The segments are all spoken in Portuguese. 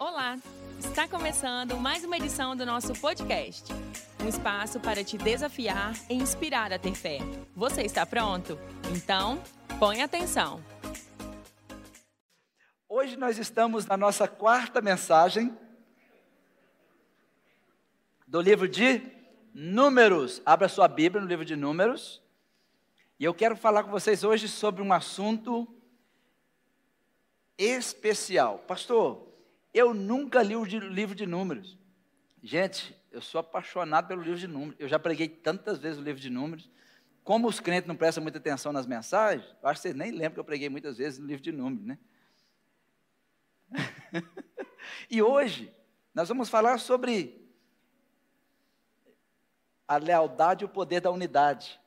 Olá! Está começando mais uma edição do nosso podcast. Um espaço para te desafiar e inspirar a ter fé. Você está pronto? Então, põe atenção. Hoje nós estamos na nossa quarta mensagem do livro de Números. Abra sua Bíblia no livro de Números. E eu quero falar com vocês hoje sobre um assunto especial. Pastor, eu nunca li o livro de Números. Gente, eu sou apaixonado pelo livro de Números. Eu já preguei tantas vezes o livro de Números. Como os crentes não prestam muita atenção nas mensagens, acho que vocês nem lembram que eu preguei muitas vezes no livro de Números, né? e hoje, nós vamos falar sobre a lealdade e o poder da unidade.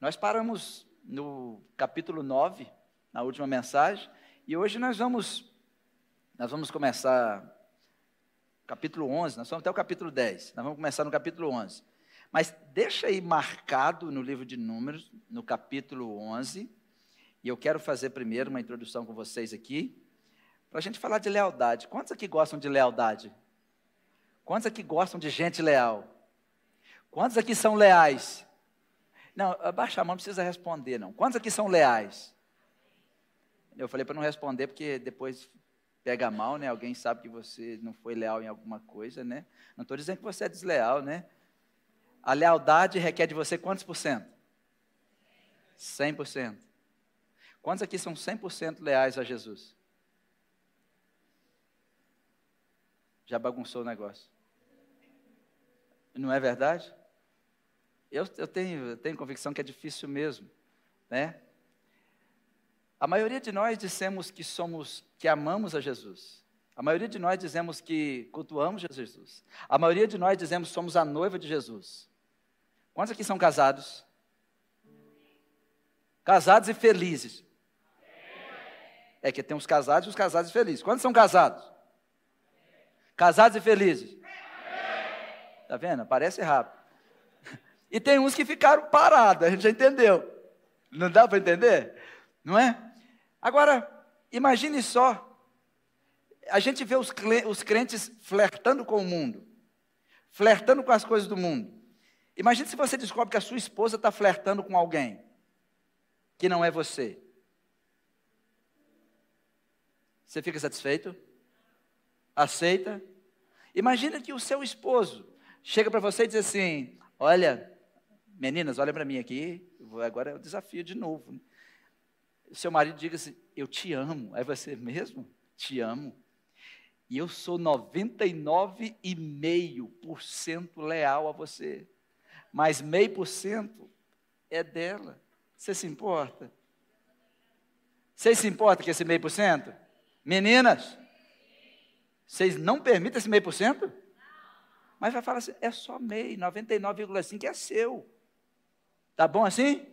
Nós paramos no capítulo 9, na última mensagem, e hoje nós vamos nós vamos começar capítulo 11, nós vamos até o capítulo 10. Nós vamos começar no capítulo 11. Mas deixa aí marcado no livro de Números, no capítulo 11, e eu quero fazer primeiro uma introdução com vocês aqui, para a gente falar de lealdade. Quantos aqui gostam de lealdade? Quantos aqui gostam de gente leal? Quantos aqui são leais? Não, abaixa a mão, não precisa responder, não. Quantos aqui são leais? Eu falei para não responder, porque depois pega mal, né? Alguém sabe que você não foi leal em alguma coisa, né? Não estou dizendo que você é desleal, né? A lealdade requer de você quantos por cento? 100%. Quantos aqui são 100% leais a Jesus? Já bagunçou o negócio. Não é verdade? Eu, eu, tenho, eu tenho convicção que é difícil mesmo, né? A maioria de nós dissemos que somos, que amamos a Jesus. A maioria de nós dizemos que cultuamos Jesus. A maioria de nós dizemos que somos a noiva de Jesus. Quantos aqui são casados? Casados e felizes. É que tem os casados e os casados e felizes. Quantos são casados? Casados e felizes. Tá vendo? Parece rápido. E tem uns que ficaram parados, a gente já entendeu. Não dá para entender? Não é? Agora, imagine só, a gente vê os, crentes flertando com o mundo, flertando com as coisas do mundo. Imagine se você descobre que a sua esposa está flertando com alguém que não é você. Você fica satisfeito? Aceita? Imagina que o seu esposo chega para você e diz assim: Olha, meninas, olha para mim aqui, agora é o desafio de novo seu marido diga assim: Eu te amo. É você mesmo? Te amo. E eu sou 99,5% leal a você. Mas meio por cento é dela. Você se importa? Vocês se importam com esse meio por cento? Meninas, vocês não permitem esse meio por cento? Mas vai falar assim, é só meio, 99,5 é seu. Tá bom assim?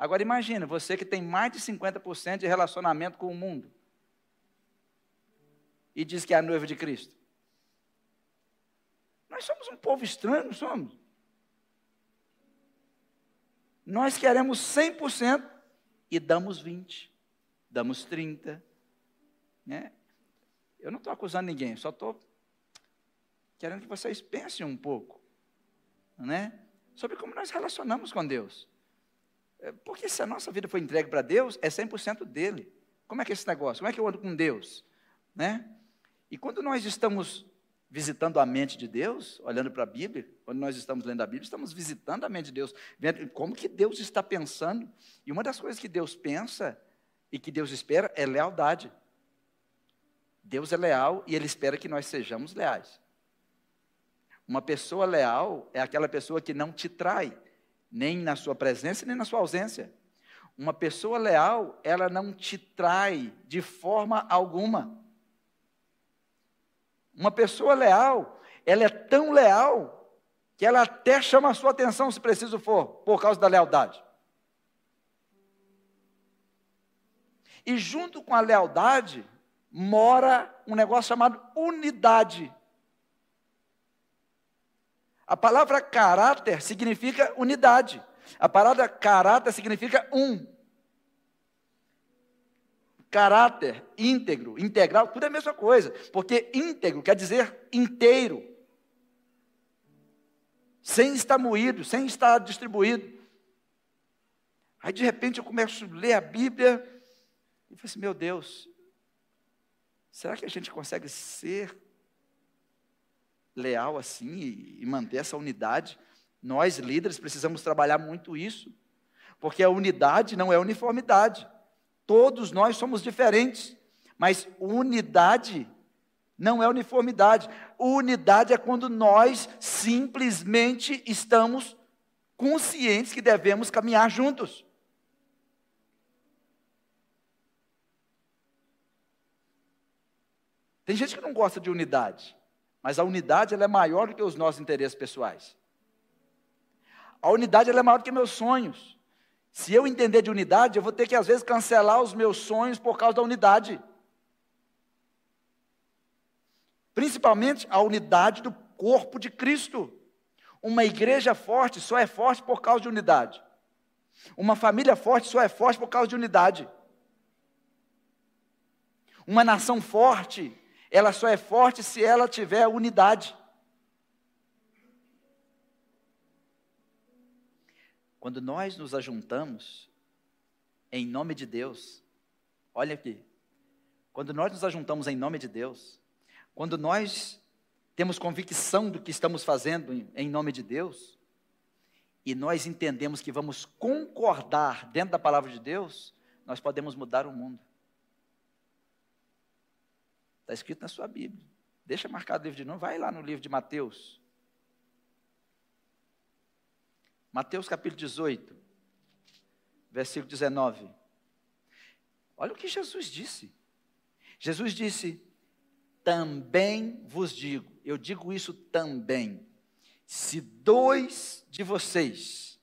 Agora imagina, você que tem mais de 50% de relacionamento com o mundo e diz que é a noiva de Cristo. Nós somos um povo estranho, não somos? Nós queremos 100% e damos 20, damos 30, né? Eu não estou acusando ninguém, só estou querendo que vocês pensem um pouco, né? Sobre como nós relacionamos com Deus. É, porque se a nossa vida foi entregue para Deus, é 100% dele. Como é que é esse negócio? Como é que eu ando com Deus? Né? E quando nós estamos visitando a mente de Deus, olhando para a Bíblia, quando nós estamos lendo a Bíblia, estamos visitando a mente de Deus, vendo como que Deus está pensando. E uma das coisas que Deus pensa e que Deus espera é lealdade. Deus é leal e Ele espera que nós sejamos leais. Uma pessoa leal é aquela pessoa que não te trai, nem na sua presença, nem na sua ausência. Uma pessoa leal, ela não te trai de forma alguma. Uma pessoa leal, ela é tão leal que ela até chama a sua atenção se preciso for, por causa da lealdade. E junto com a lealdade mora um negócio chamado unidade. A palavra caráter significa unidade. A palavra caráter significa um. caráter, íntegro, integral, tudo é a mesma coisa, porque íntegro quer dizer inteiro, sem estar moído, sem estar distribuído. Aí de repente eu começo a ler a Bíblia e falo assim: meu Deus, será que a gente consegue ser leal assim e manter essa unidade? Nós, líderes, precisamos trabalhar muito isso, porque a unidade não é uniformidade. Todos nós somos diferentes, mas unidade não é uniformidade. Unidade é quando nós simplesmente estamos conscientes que devemos caminhar juntos. Tem gente que não gosta de unidade, mas a unidade ela é maior do que os nossos interesses pessoais. A unidade ela é maior do que meus sonhos. Se eu entender de unidade, eu vou ter que às vezes cancelar os meus sonhos por causa da unidade. Principalmente a unidade do corpo de Cristo. Uma igreja forte só é forte por causa de unidade. Uma família forte só é forte por causa de unidade. Uma nação forte, ela só é forte se ela tiver unidade. Quando nós nos ajuntamos em nome de Deus, olha aqui, quando nós nos ajuntamos em nome de Deus, quando nós temos convicção do que estamos fazendo em nome de Deus, e nós entendemos que vamos concordar dentro da palavra de Deus, nós podemos mudar o mundo. Está escrito na sua Bíblia. Deixa marcado o livro de novo, vai lá no livro de Mateus. Mateus capítulo 18, versículo 19. Olha o que Jesus disse. Jesus disse: Também vos digo, eu digo isso também, se dois de vocês,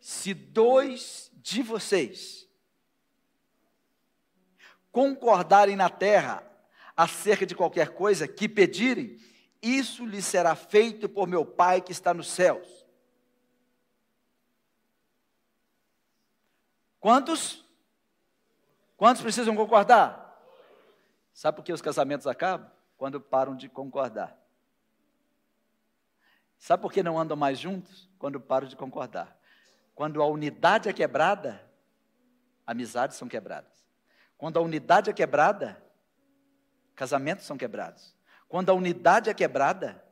se dois de vocês concordarem na terra acerca de qualquer coisa que pedirem, isso lhe será feito por meu Pai que está nos céus. Quantos? Quantos precisam concordar? Sabe por que os casamentos acabam? Quando param de concordar. Sabe por que não andam mais juntos? Quando param de concordar. Quando a unidade é quebrada, amizades são quebradas. Quando a unidade é quebrada, casamentos são quebrados. Quando a unidade é quebrada,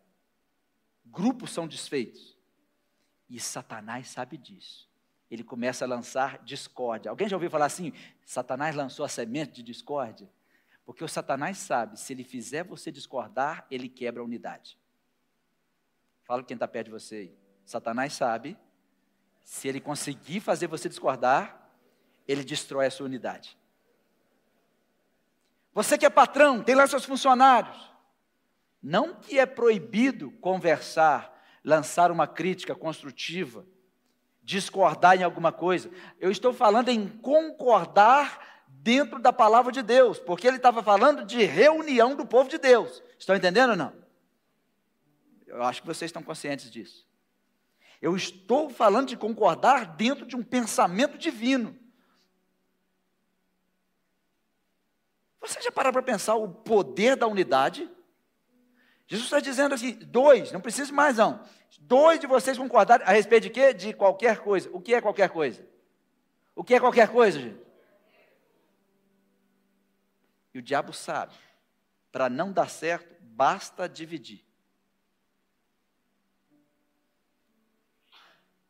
grupos são desfeitos. E Satanás sabe disso ele começa a lançar discórdia. Alguém já ouviu falar assim? Satanás lançou a semente de discórdia? Porque o Satanás sabe, se ele fizer você discordar, ele quebra a unidade. Fala quem está perto de você aí. Satanás sabe, se ele conseguir fazer você discordar, ele destrói a sua unidade. Você que é patrão, tem lá seus funcionários. Não que é proibido conversar, lançar uma crítica construtiva, discordar em alguma coisa. Eu estou falando em concordar dentro da palavra de Deus, porque ele estava falando de reunião do povo de Deus. Estão entendendo ou não? Eu acho que vocês estão conscientes disso. Eu estou falando de concordar dentro de um pensamento divino. Você já parou para pensar o poder da unidade? Jesus está dizendo assim: dois, não precisa mais não. Dois de vocês concordarem a respeito de quê? De qualquer coisa. O que é qualquer coisa? O que é qualquer coisa, gente? E o diabo sabe, para não dar certo, basta dividir.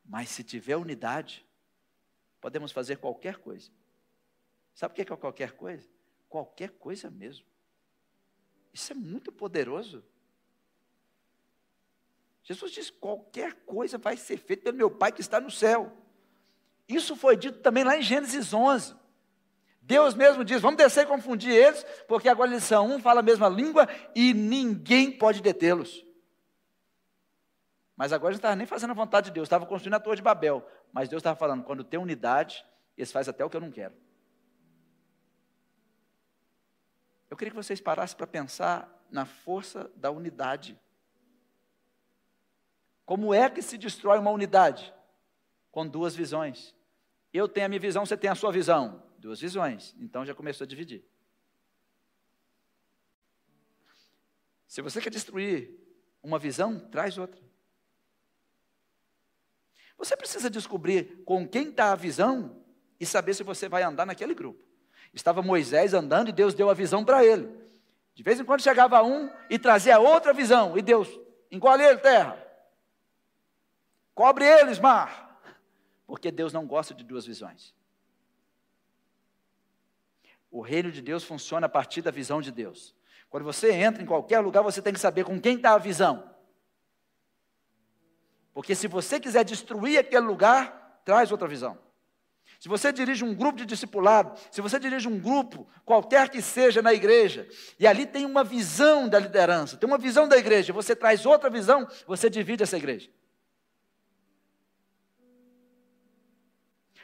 Mas se tiver unidade, podemos fazer qualquer coisa. Sabe o que é qualquer coisa? Qualquer coisa mesmo. Isso é muito poderoso. Jesus disse: qualquer coisa vai ser feita pelo meu Pai que está no céu. Isso foi dito também lá em Gênesis 11. Deus mesmo diz: vamos descer e confundir eles, porque agora eles são um, falam a mesma língua e ninguém pode detê-los. Mas agora não estava nem fazendo a vontade de Deus, estava construindo a torre de Babel. Mas Deus estava falando: quando tem unidade, eles fazem até o que eu não quero. Eu queria que vocês parassem para pensar na força da unidade. Como é que se destrói uma unidade? Com duas visões. Eu tenho a minha visão, você tem a sua visão. Duas visões. Então já começou a dividir. Se você quer destruir uma visão, traz outra. Você precisa descobrir com quem está a visão e saber se você vai andar naquele grupo. Estava Moisés andando e Deus deu a visão para ele. De vez em quando chegava um e trazia outra visão, e Deus, engole ele, terra. Cobre eles, mar. Porque Deus não gosta de duas visões. O reino de Deus funciona a partir da visão de Deus. Quando você entra em qualquer lugar, você tem que saber com quem está a visão. Porque se você quiser destruir aquele lugar, traz outra visão. Se você dirige um grupo de discipulado, se você dirige um grupo, qualquer que seja na igreja, e ali tem uma visão da liderança, tem uma visão da igreja, você traz outra visão, você divide essa igreja.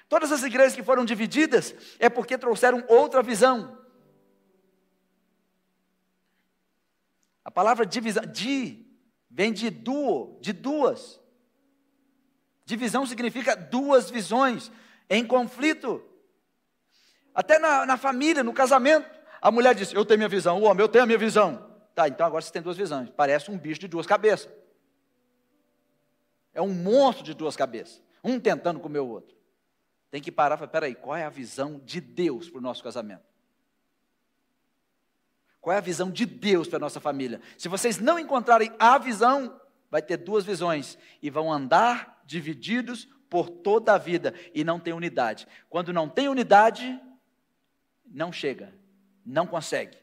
Todas as igrejas que foram divididas é porque trouxeram outra visão. A palavra divisão, di, vem de duo, de duas. Divisão significa duas visões em conflito. Até na, na família, no casamento, a mulher diz: Eu tenho minha visão, o homem, eu tenho a minha visão. Tá, então agora você tem duas visões. Parece um bicho de duas cabeças. É um monstro de duas cabeças. Um tentando comer o outro. Tem que parar e falar: peraí, qual é a visão de Deus para o nosso casamento? Qual é a visão de Deus para a nossa família? Se vocês não encontrarem a visão, vai ter duas visões e vão andar divididos por toda a vida e não tem unidade. Quando não tem unidade, não chega, não consegue.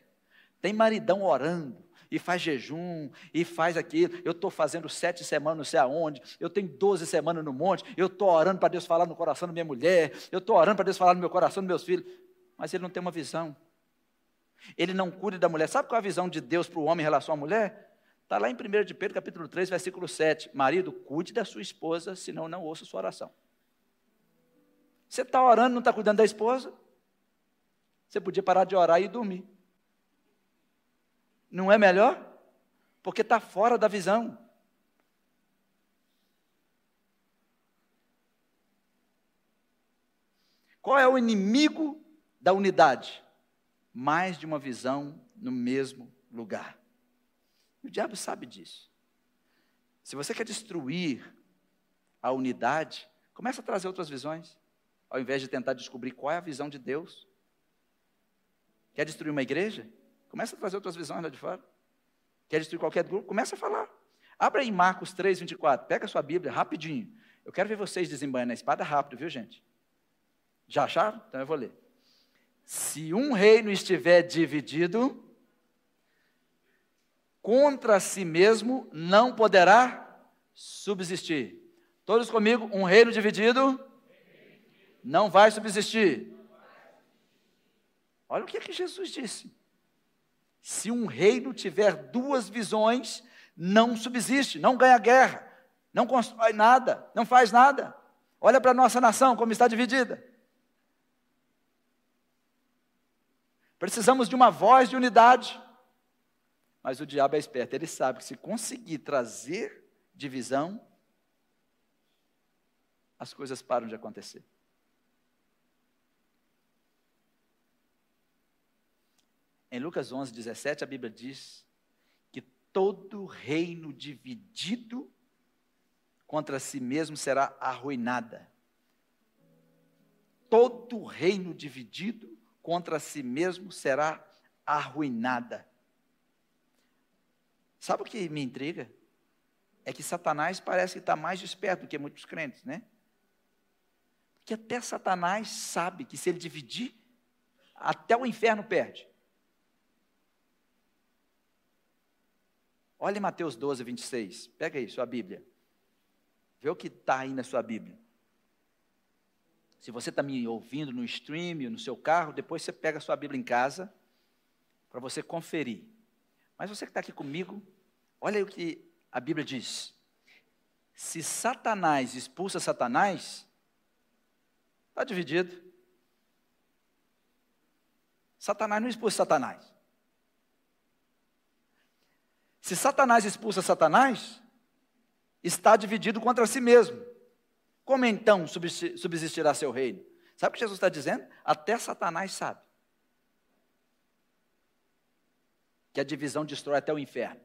Tem maridão orando, e faz jejum, e faz aquilo. Eu estou fazendo sete semanas não sei aonde, eu tenho doze semanas no monte, eu estou orando para Deus falar no coração da minha mulher, eu estou orando para Deus falar no meu coração dos meus filhos, mas ele não tem uma visão. Ele não cuida da mulher. Sabe qual é a visão de Deus para o homem em relação à mulher? Está lá em 1 de Pedro, capítulo 3, versículo 7. Marido, cuide da sua esposa, senão não ouça sua oração. Você está orando, não está cuidando da esposa? Você podia parar de orar e dormir. Não é melhor? Porque está fora da visão. Qual é o inimigo da unidade? mais de uma visão no mesmo lugar. O diabo sabe disso. Se você quer destruir a unidade, começa a trazer outras visões, ao invés de tentar descobrir qual é a visão de Deus. Quer destruir uma igreja? Começa a trazer outras visões lá de fora. Quer destruir qualquer grupo? Começa a falar. Abra aí Marcos 3, 24. Pega a sua Bíblia rapidinho. Eu quero ver vocês desembanhando a espada rápido, viu, gente? Já acharam? Então eu vou ler. Se um reino estiver dividido, contra si mesmo não poderá subsistir. Todos comigo, um reino dividido não vai subsistir. Olha o que, é que Jesus disse. Se um reino tiver duas visões, não subsiste, não ganha guerra, não constrói nada, não faz nada. Olha para a nossa nação como está dividida. Precisamos de uma voz de unidade. Mas o diabo é esperto, ele sabe que se conseguir trazer divisão, as coisas param de acontecer. Em Lucas 11, 17, a Bíblia diz que todo reino dividido contra si mesmo será arruinada. Todo reino dividido contra si mesmo será arruinada. Sabe o que me intriga? É que Satanás parece que está mais desperto do que muitos crentes, né? Porque até Satanás sabe que se ele dividir, até o inferno perde. Olha Mateus 12, 26. Pega aí sua Bíblia. Vê o que está aí na sua Bíblia. Se você está me ouvindo no stream, no seu carro, depois você pega a sua Bíblia em casa para você conferir. Mas você que está aqui comigo, olha aí o que a Bíblia diz. Se Satanás expulsa Satanás, está dividido. Satanás não expulsa Satanás. Se Satanás expulsa Satanás, está dividido contra si mesmo. Como então subsistirá seu reino? Sabe o que Jesus está dizendo? Até Satanás sabe. Que a divisão destrói até o inferno.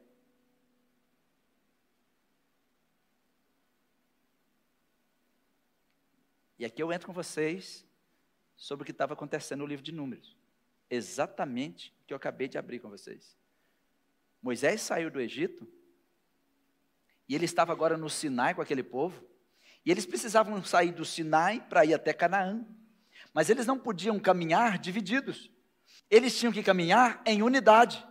E aqui eu entro com vocês sobre o que estava acontecendo no livro de Números. Exatamente o que eu acabei de abrir com vocês. Moisés saiu do Egito e ele estava agora no Sinai com aquele povo. E eles precisavam sair do Sinai para ir até Canaã. Mas eles não podiam caminhar divididos. Eles tinham que caminhar em unidade.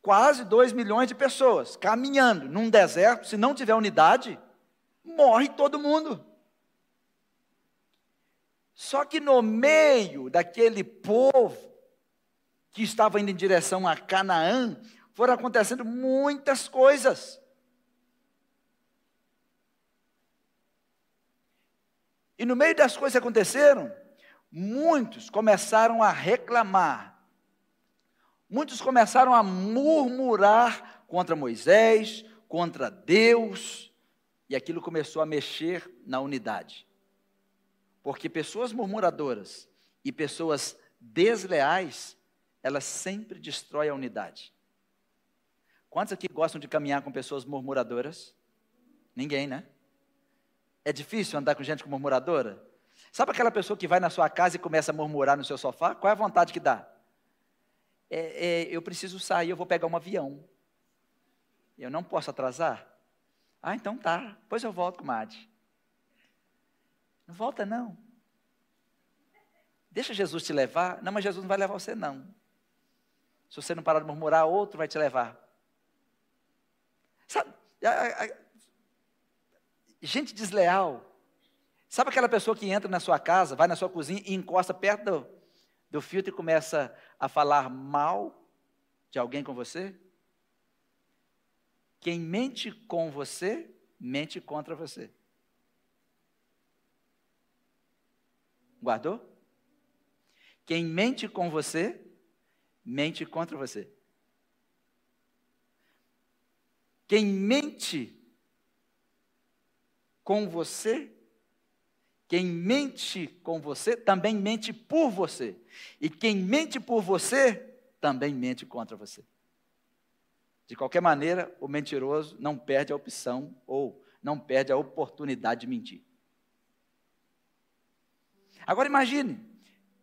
Quase dois milhões de pessoas caminhando num deserto, se não tiver unidade, morre todo mundo. Só que no meio daquele povo que estava indo em direção a Canaã, foram acontecendo muitas coisas. E no meio das coisas que aconteceram, muitos começaram a reclamar. Muitos começaram a murmurar contra Moisés, contra Deus, e aquilo começou a mexer na unidade. Porque pessoas murmuradoras e pessoas desleais, elas sempre destroem a unidade. Quantos aqui gostam de caminhar com pessoas murmuradoras? Ninguém, né? É difícil andar com gente murmuradora? Sabe aquela pessoa que vai na sua casa e começa a murmurar no seu sofá? Qual é a vontade que dá? É, é, eu preciso sair, eu vou pegar um avião. Eu não posso atrasar? Ah, então tá. Depois eu volto com o Madi. Não volta não. Deixa Jesus te levar. Não, mas Jesus não vai levar você não. Se você não parar de murmurar, outro vai te levar. Sabe, a, a, gente desleal. Sabe aquela pessoa que entra na sua casa, vai na sua cozinha e encosta perto do, do filtro e começa a falar mal de alguém com você? Quem mente com você, mente contra você. Guardou? Quem mente com você, mente contra você. Quem mente com você, quem mente com você, também mente por você. E quem mente por você, também mente contra você. De qualquer maneira, o mentiroso não perde a opção ou não perde a oportunidade de mentir. Agora imagine,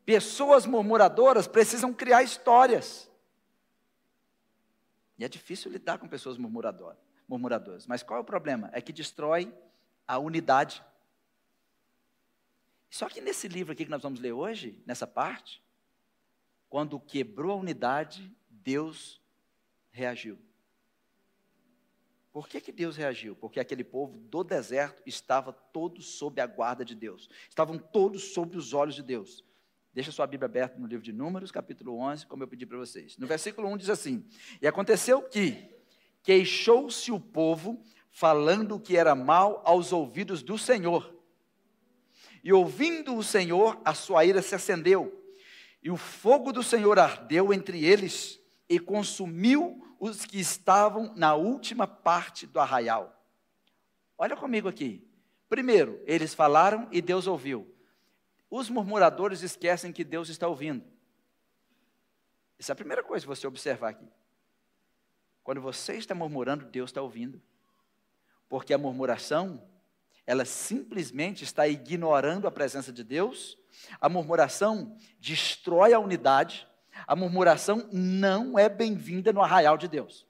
pessoas murmuradoras precisam criar histórias. E é difícil lidar com pessoas murmuradoras, murmuradoras. Mas qual é o problema? É que destrói a unidade. Só que nesse livro aqui que nós vamos ler hoje, nessa parte, quando quebrou a unidade, Deus reagiu. Por que, que Deus reagiu? Porque aquele povo do deserto estava todo sob a guarda de Deus. Estavam todos sob os olhos de Deus. Deixa sua Bíblia aberta no livro de Números, capítulo 11, como eu pedi para vocês. No versículo 1 diz assim: E aconteceu que queixou-se o povo falando que era mal aos ouvidos do Senhor. E ouvindo o Senhor, a sua ira se acendeu, e o fogo do Senhor ardeu entre eles e consumiu os que estavam na última parte do arraial. Olha comigo aqui. Primeiro, eles falaram e Deus ouviu. Os murmuradores esquecem que Deus está ouvindo. Essa é a primeira coisa que você observar aqui. Quando você está murmurando, Deus está ouvindo. Porque a murmuração, ela simplesmente está ignorando a presença de Deus. A murmuração destrói a unidade. A murmuração não é bem-vinda no arraial de Deus.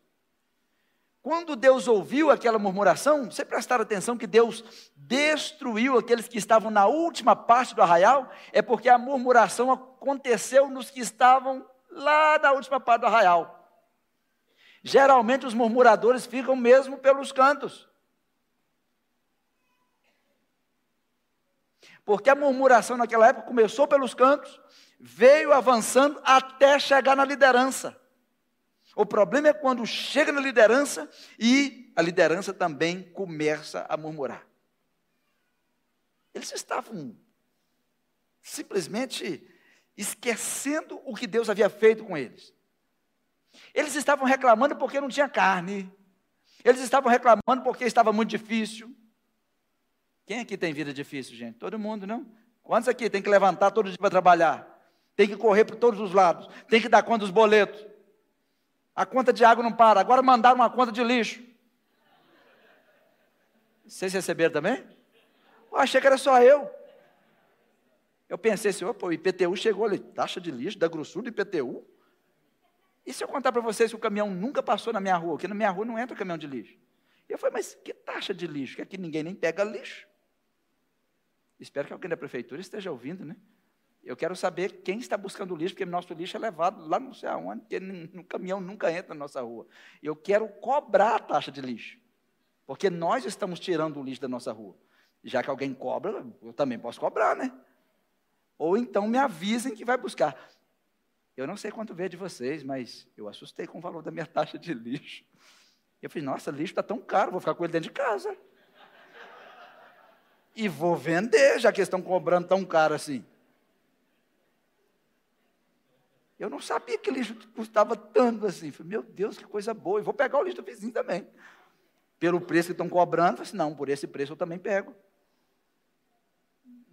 Quando Deus ouviu aquela murmuração, você prestar atenção que Deus destruiu aqueles que estavam na última parte do arraial, é porque a murmuração aconteceu nos que estavam lá na última parte do arraial. Geralmente os murmuradores ficam mesmo pelos cantos. Porque a murmuração naquela época começou pelos cantos, veio avançando até chegar na liderança. O problema é quando chega na liderança e a liderança também começa a murmurar. Eles estavam simplesmente esquecendo o que Deus havia feito com eles. Eles estavam reclamando porque não tinha carne. Eles estavam reclamando porque estava muito difícil. Quem aqui tem vida difícil, gente? Todo mundo, não? Quantos aqui tem que levantar todo dia para trabalhar? Tem que correr por todos os lados. Tem que dar conta dos boletos. A conta de água não para. Agora mandaram uma conta de lixo. Vocês receberam também? Eu achei que era só eu. Eu pensei assim, opa, o IPTU chegou ali, taxa de lixo da grossura do IPTU. E se eu contar para vocês que o caminhão nunca passou na minha rua, porque na minha rua não entra caminhão de lixo. Eu falei, mas que taxa de lixo? Que aqui ninguém nem pega lixo. Espero que alguém da prefeitura esteja ouvindo, né? Eu quero saber quem está buscando lixo, porque nosso lixo é levado lá não sei aonde, porque no caminhão nunca entra na nossa rua. Eu quero cobrar a taxa de lixo, porque nós estamos tirando o lixo da nossa rua. Já que alguém cobra, eu também posso cobrar, né? Ou então me avisem que vai buscar. Eu não sei quanto veio de vocês, mas eu assustei com o valor da minha taxa de lixo. Eu falei, nossa, lixo está tão caro, vou ficar com ele dentro de casa. E vou vender, já que eles estão cobrando tão caro assim. Eu não sabia que lixo custava tanto assim. Falei, meu Deus, que coisa boa. E vou pegar o lixo do vizinho também. Pelo preço que estão cobrando, falei assim, não, por esse preço eu também pego.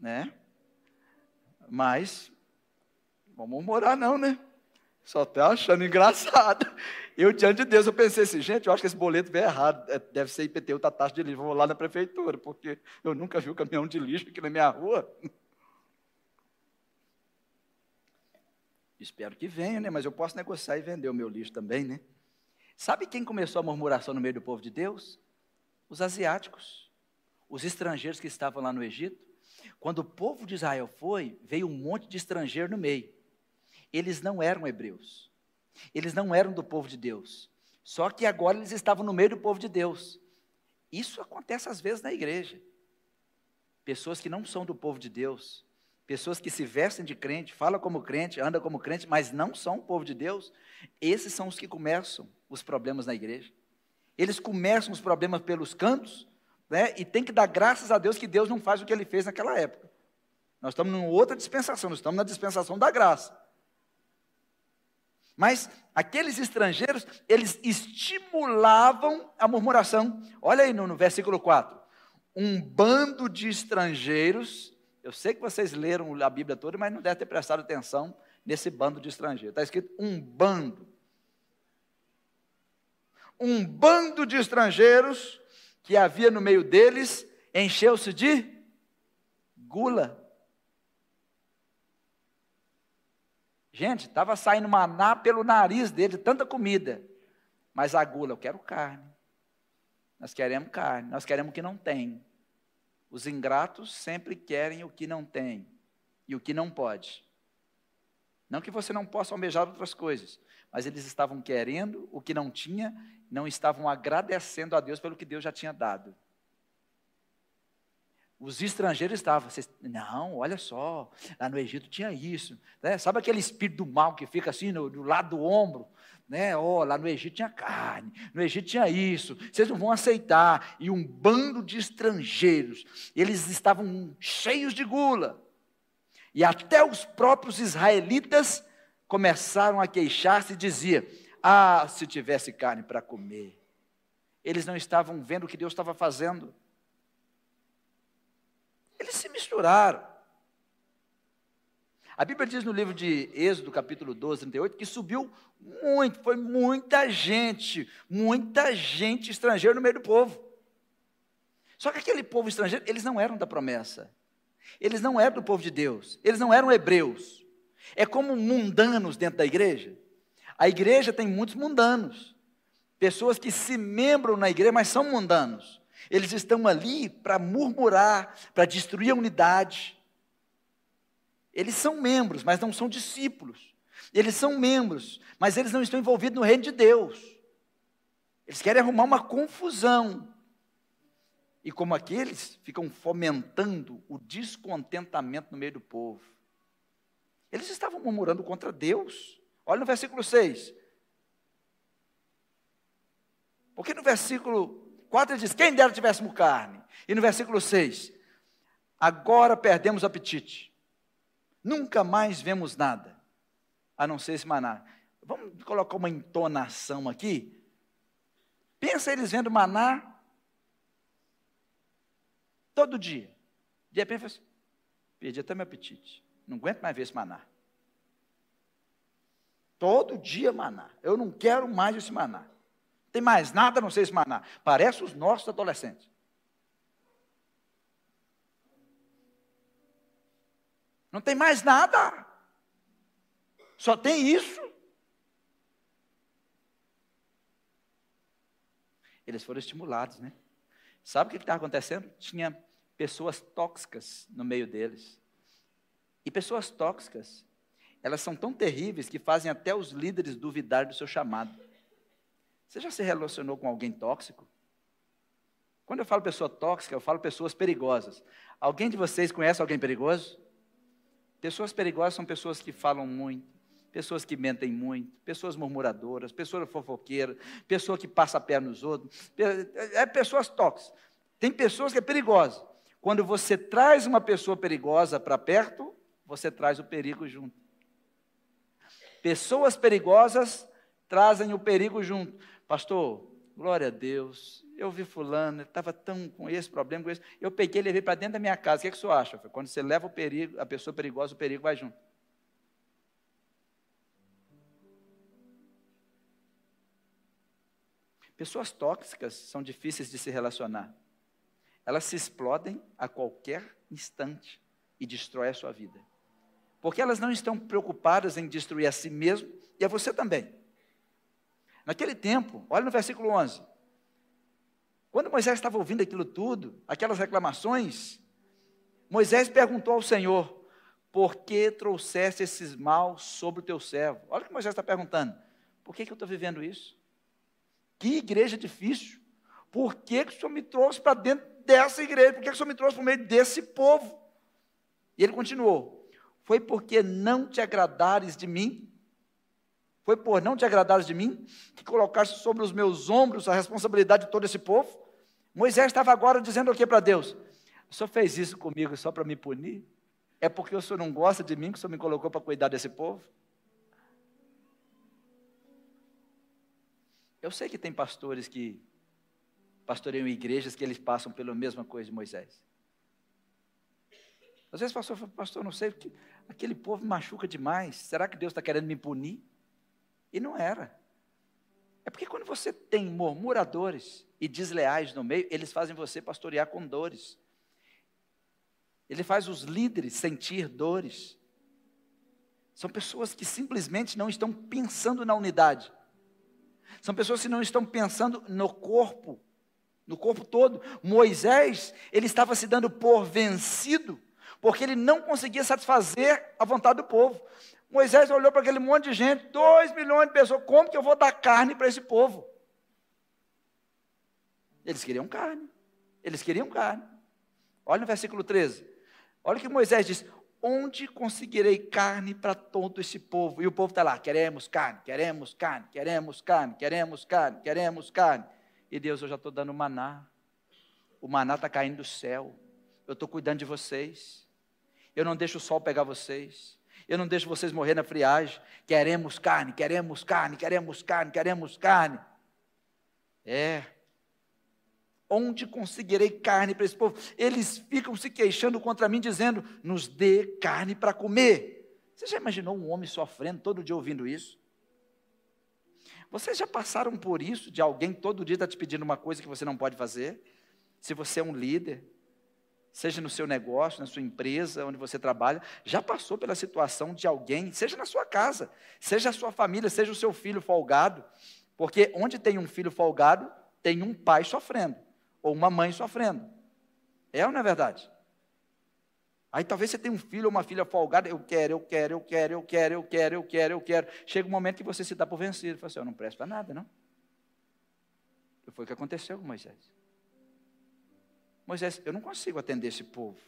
Né? Mas, vamos morar não, né? Só está achando engraçado. Eu, diante de Deus, eu pensei assim, gente, eu acho que esse boleto veio errado. É, deve ser IPTU, tá taxa de lixo. Vou lá na prefeitura, porque eu nunca vi um caminhão de lixo aqui na minha rua. Espero que venha, né? Mas eu posso negociar e vender o meu lixo também, né? Sabe quem começou a murmuração no meio do povo de Deus? Os asiáticos, os estrangeiros que estavam lá no Egito. Quando o povo de Israel foi, veio um monte de estrangeiro no meio. Eles não eram hebreus. Eles não eram do povo de Deus. Só que agora eles estavam no meio do povo de Deus. Isso acontece às vezes na igreja. Pessoas que não são do povo de Deus, pessoas que se vestem de crente, falam como crente, andam como crente, mas não são o povo de Deus, esses são os que começam os problemas na igreja. Eles começam os problemas pelos cantos, né? E tem que dar graças a Deus que Deus não faz o que ele fez naquela época. Nós estamos em outra dispensação, nós estamos na dispensação da graça. Mas aqueles estrangeiros, eles estimulavam a murmuração. Olha aí no, no versículo 4. Um bando de estrangeiros, eu sei que vocês leram a Bíblia toda, mas não devem ter prestado atenção nesse bando de estrangeiros. Está escrito um bando. Um bando de estrangeiros que havia no meio deles encheu-se de gula. Gente, estava saindo maná pelo nariz dele, tanta comida. Mas a gula, eu quero carne. Nós queremos carne, nós queremos o que não tem. Os ingratos sempre querem o que não tem e o que não pode. Não que você não possa almejar outras coisas, mas eles estavam querendo o que não tinha, não estavam agradecendo a Deus pelo que Deus já tinha dado. Os estrangeiros estavam, vocês, não, olha só, lá no Egito tinha isso. Né? Sabe aquele espírito do mal que fica assim no, do lado do ombro? Né? Oh, lá no Egito tinha carne, no Egito tinha isso, vocês não vão aceitar. E um bando de estrangeiros, eles estavam cheios de gula. E até os próprios israelitas começaram a queixar-se e diziam: Ah, se tivesse carne para comer. Eles não estavam vendo o que Deus estava fazendo. Eles se misturaram. A Bíblia diz no livro de Êxodo, capítulo 12, 38, que subiu muito, foi muita gente, muita gente estrangeira no meio do povo. Só que aquele povo estrangeiro, eles não eram da promessa. Eles não eram do povo de Deus. Eles não eram hebreus. É como mundanos dentro da igreja. A igreja tem muitos mundanos. Pessoas que se membram na igreja, mas são mundanos. Eles estão ali para murmurar, para destruir a unidade. Eles são membros, mas não são discípulos. Eles são membros, mas eles não estão envolvidos no reino de Deus. Eles querem arrumar uma confusão. E como aqueles ficam fomentando o descontentamento no meio do povo. Eles estavam murmurando contra Deus. Olha no versículo 6. Porque no versículo 4 ele diz: Quem dera tivéssemos carne. E no versículo 6, agora perdemos o apetite. Nunca mais vemos nada, a não ser esse maná. Vamos colocar uma entonação aqui. Pensa eles vendo maná todo dia. De repente, assim, Perdi até meu apetite. Não aguento mais ver esse maná. Todo dia maná. Eu não quero mais esse maná. Tem mais nada não ser esse maná. Parece os nossos adolescentes. Não tem mais nada. Só tem isso. Eles foram estimulados, né? Sabe o que estava acontecendo? Tinha pessoas tóxicas no meio deles. E pessoas tóxicas, elas são tão terríveis que fazem até os líderes duvidar do seu chamado. Você já se relacionou com alguém tóxico? Quando eu falo pessoa tóxica, eu falo pessoas perigosas. Alguém de vocês conhece alguém perigoso? Pessoas perigosas são pessoas que falam muito, pessoas que mentem muito, pessoas murmuradoras, pessoas fofoqueiras, pessoa que passa a pé nos outros, é pessoas tóxicas. Tem pessoas que é perigosa. Quando você traz uma pessoa perigosa para perto, você traz o perigo junto. Pessoas perigosas trazem o perigo junto. Pastor, glória a Deus. Eu vi fulano, estava tão com esse problema, com esse. Eu peguei e levei para dentro da minha casa. O que, é que acha? Quando você leva o perigo, a pessoa perigosa, o perigo vai junto. Pessoas tóxicas são difíceis de se relacionar. Elas se explodem a qualquer instante e destroem a sua vida. Porque elas não estão preocupadas em destruir a si mesmo e a você também. Naquele tempo, olha no versículo 11. Quando Moisés estava ouvindo aquilo tudo, aquelas reclamações, Moisés perguntou ao Senhor: Por que trouxeste esses maus sobre o teu servo? Olha o que Moisés está perguntando: Por que, que eu estou vivendo isso? Que igreja difícil. Por que, que o Senhor me trouxe para dentro dessa igreja? Por que, que o Senhor me trouxe para o meio desse povo? E ele continuou: foi porque não te agradares de mim? Foi por não te agradares de mim que colocaste sobre os meus ombros a responsabilidade de todo esse povo? Moisés estava agora dizendo o que para Deus? O senhor fez isso comigo só para me punir? É porque o senhor não gosta de mim que o senhor me colocou para cuidar desse povo? Eu sei que tem pastores que pastoreiam igrejas que eles passam pela mesma coisa de Moisés. Às vezes o pastor fala, pastor, não sei, aquele povo machuca demais. Será que Deus está querendo me punir? E não era. É porque quando você tem murmuradores e desleais no meio, eles fazem você pastorear com dores. Ele faz os líderes sentir dores. São pessoas que simplesmente não estão pensando na unidade. São pessoas que não estão pensando no corpo, no corpo todo. Moisés, ele estava se dando por vencido porque ele não conseguia satisfazer a vontade do povo. Moisés olhou para aquele monte de gente, dois milhões de pessoas, como que eu vou dar carne para esse povo? Eles queriam carne, eles queriam carne. Olha no versículo 13, olha o que Moisés diz: Onde conseguirei carne para todo esse povo? E o povo está lá: queremos carne, queremos carne, queremos carne, queremos carne, queremos carne. E Deus, eu já estou dando maná. O maná está caindo do céu. Eu estou cuidando de vocês. Eu não deixo o sol pegar vocês. Eu não deixo vocês morrer na friagem. Queremos carne, queremos carne, queremos carne, queremos carne. É. Onde conseguirei carne para esse povo? Eles ficam se queixando contra mim, dizendo: nos dê carne para comer. Você já imaginou um homem sofrendo todo dia ouvindo isso? Vocês já passaram por isso, de alguém todo dia estar tá te pedindo uma coisa que você não pode fazer? Se você é um líder, seja no seu negócio, na sua empresa, onde você trabalha, já passou pela situação de alguém, seja na sua casa, seja a sua família, seja o seu filho folgado, porque onde tem um filho folgado, tem um pai sofrendo, ou uma mãe sofrendo. É ou não é verdade? Aí talvez você tenha um filho ou uma filha folgada, eu quero, eu quero, eu quero, eu quero, eu quero, eu quero, eu quero. Chega um momento que você se dá por vencido, fala assim, eu não presto para nada, não. Foi o que aconteceu com Moisés. Moisés, eu não consigo atender esse povo.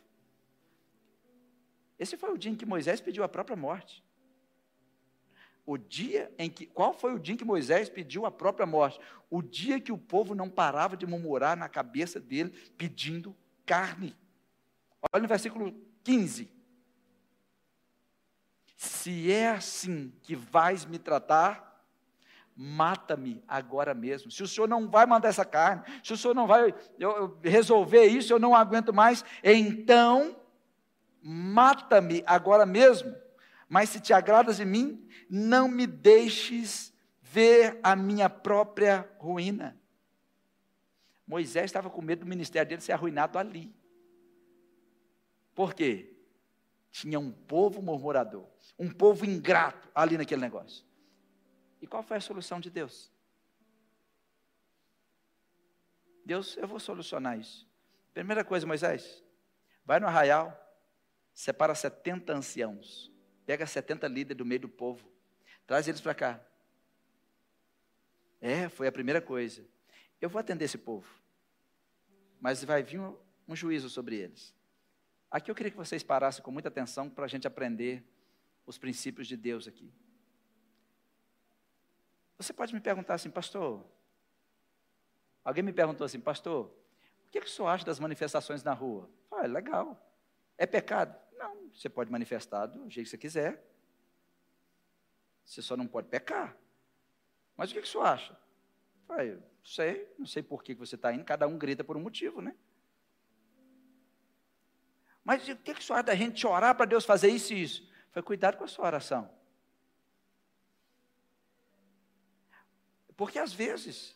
Esse foi o dia em que Moisés pediu a própria morte. O dia em que, qual foi o dia em que Moisés pediu a própria morte? O dia que o povo não parava de murmurar na cabeça dele, pedindo carne. Olha no versículo 15. Se é assim que vais me tratar, mata-me agora mesmo. Se o senhor não vai mandar essa carne, se o senhor não vai resolver isso, eu não aguento mais, então mata-me agora mesmo, mas se te agradas de mim, não me deixes ver a minha própria ruína. Moisés estava com medo do ministério dele ser arruinado ali. Por quê? Tinha um povo murmurador, um povo ingrato ali naquele negócio. E qual foi a solução de Deus? Deus, eu vou solucionar isso. Primeira coisa, Moisés, vai no arraial, separa 70 anciãos, pega 70 líderes do meio do povo, traz eles para cá. É, foi a primeira coisa. Eu vou atender esse povo, mas vai vir um, um juízo sobre eles. Aqui eu queria que vocês parassem com muita atenção para a gente aprender os princípios de Deus aqui. Você pode me perguntar assim, pastor, Alguém me perguntou assim, pastor, o que, é que o senhor acha das manifestações na rua? Ah, é legal. É pecado? Não, você pode manifestar do jeito que você quiser. Você só não pode pecar. Mas o que, é que o senhor acha? Ah, eu sei, não sei por que você está indo, cada um grita por um motivo, né? Mas o que, é que o senhor acha da gente orar para Deus fazer isso e isso? Foi cuidado com a sua oração. Porque às vezes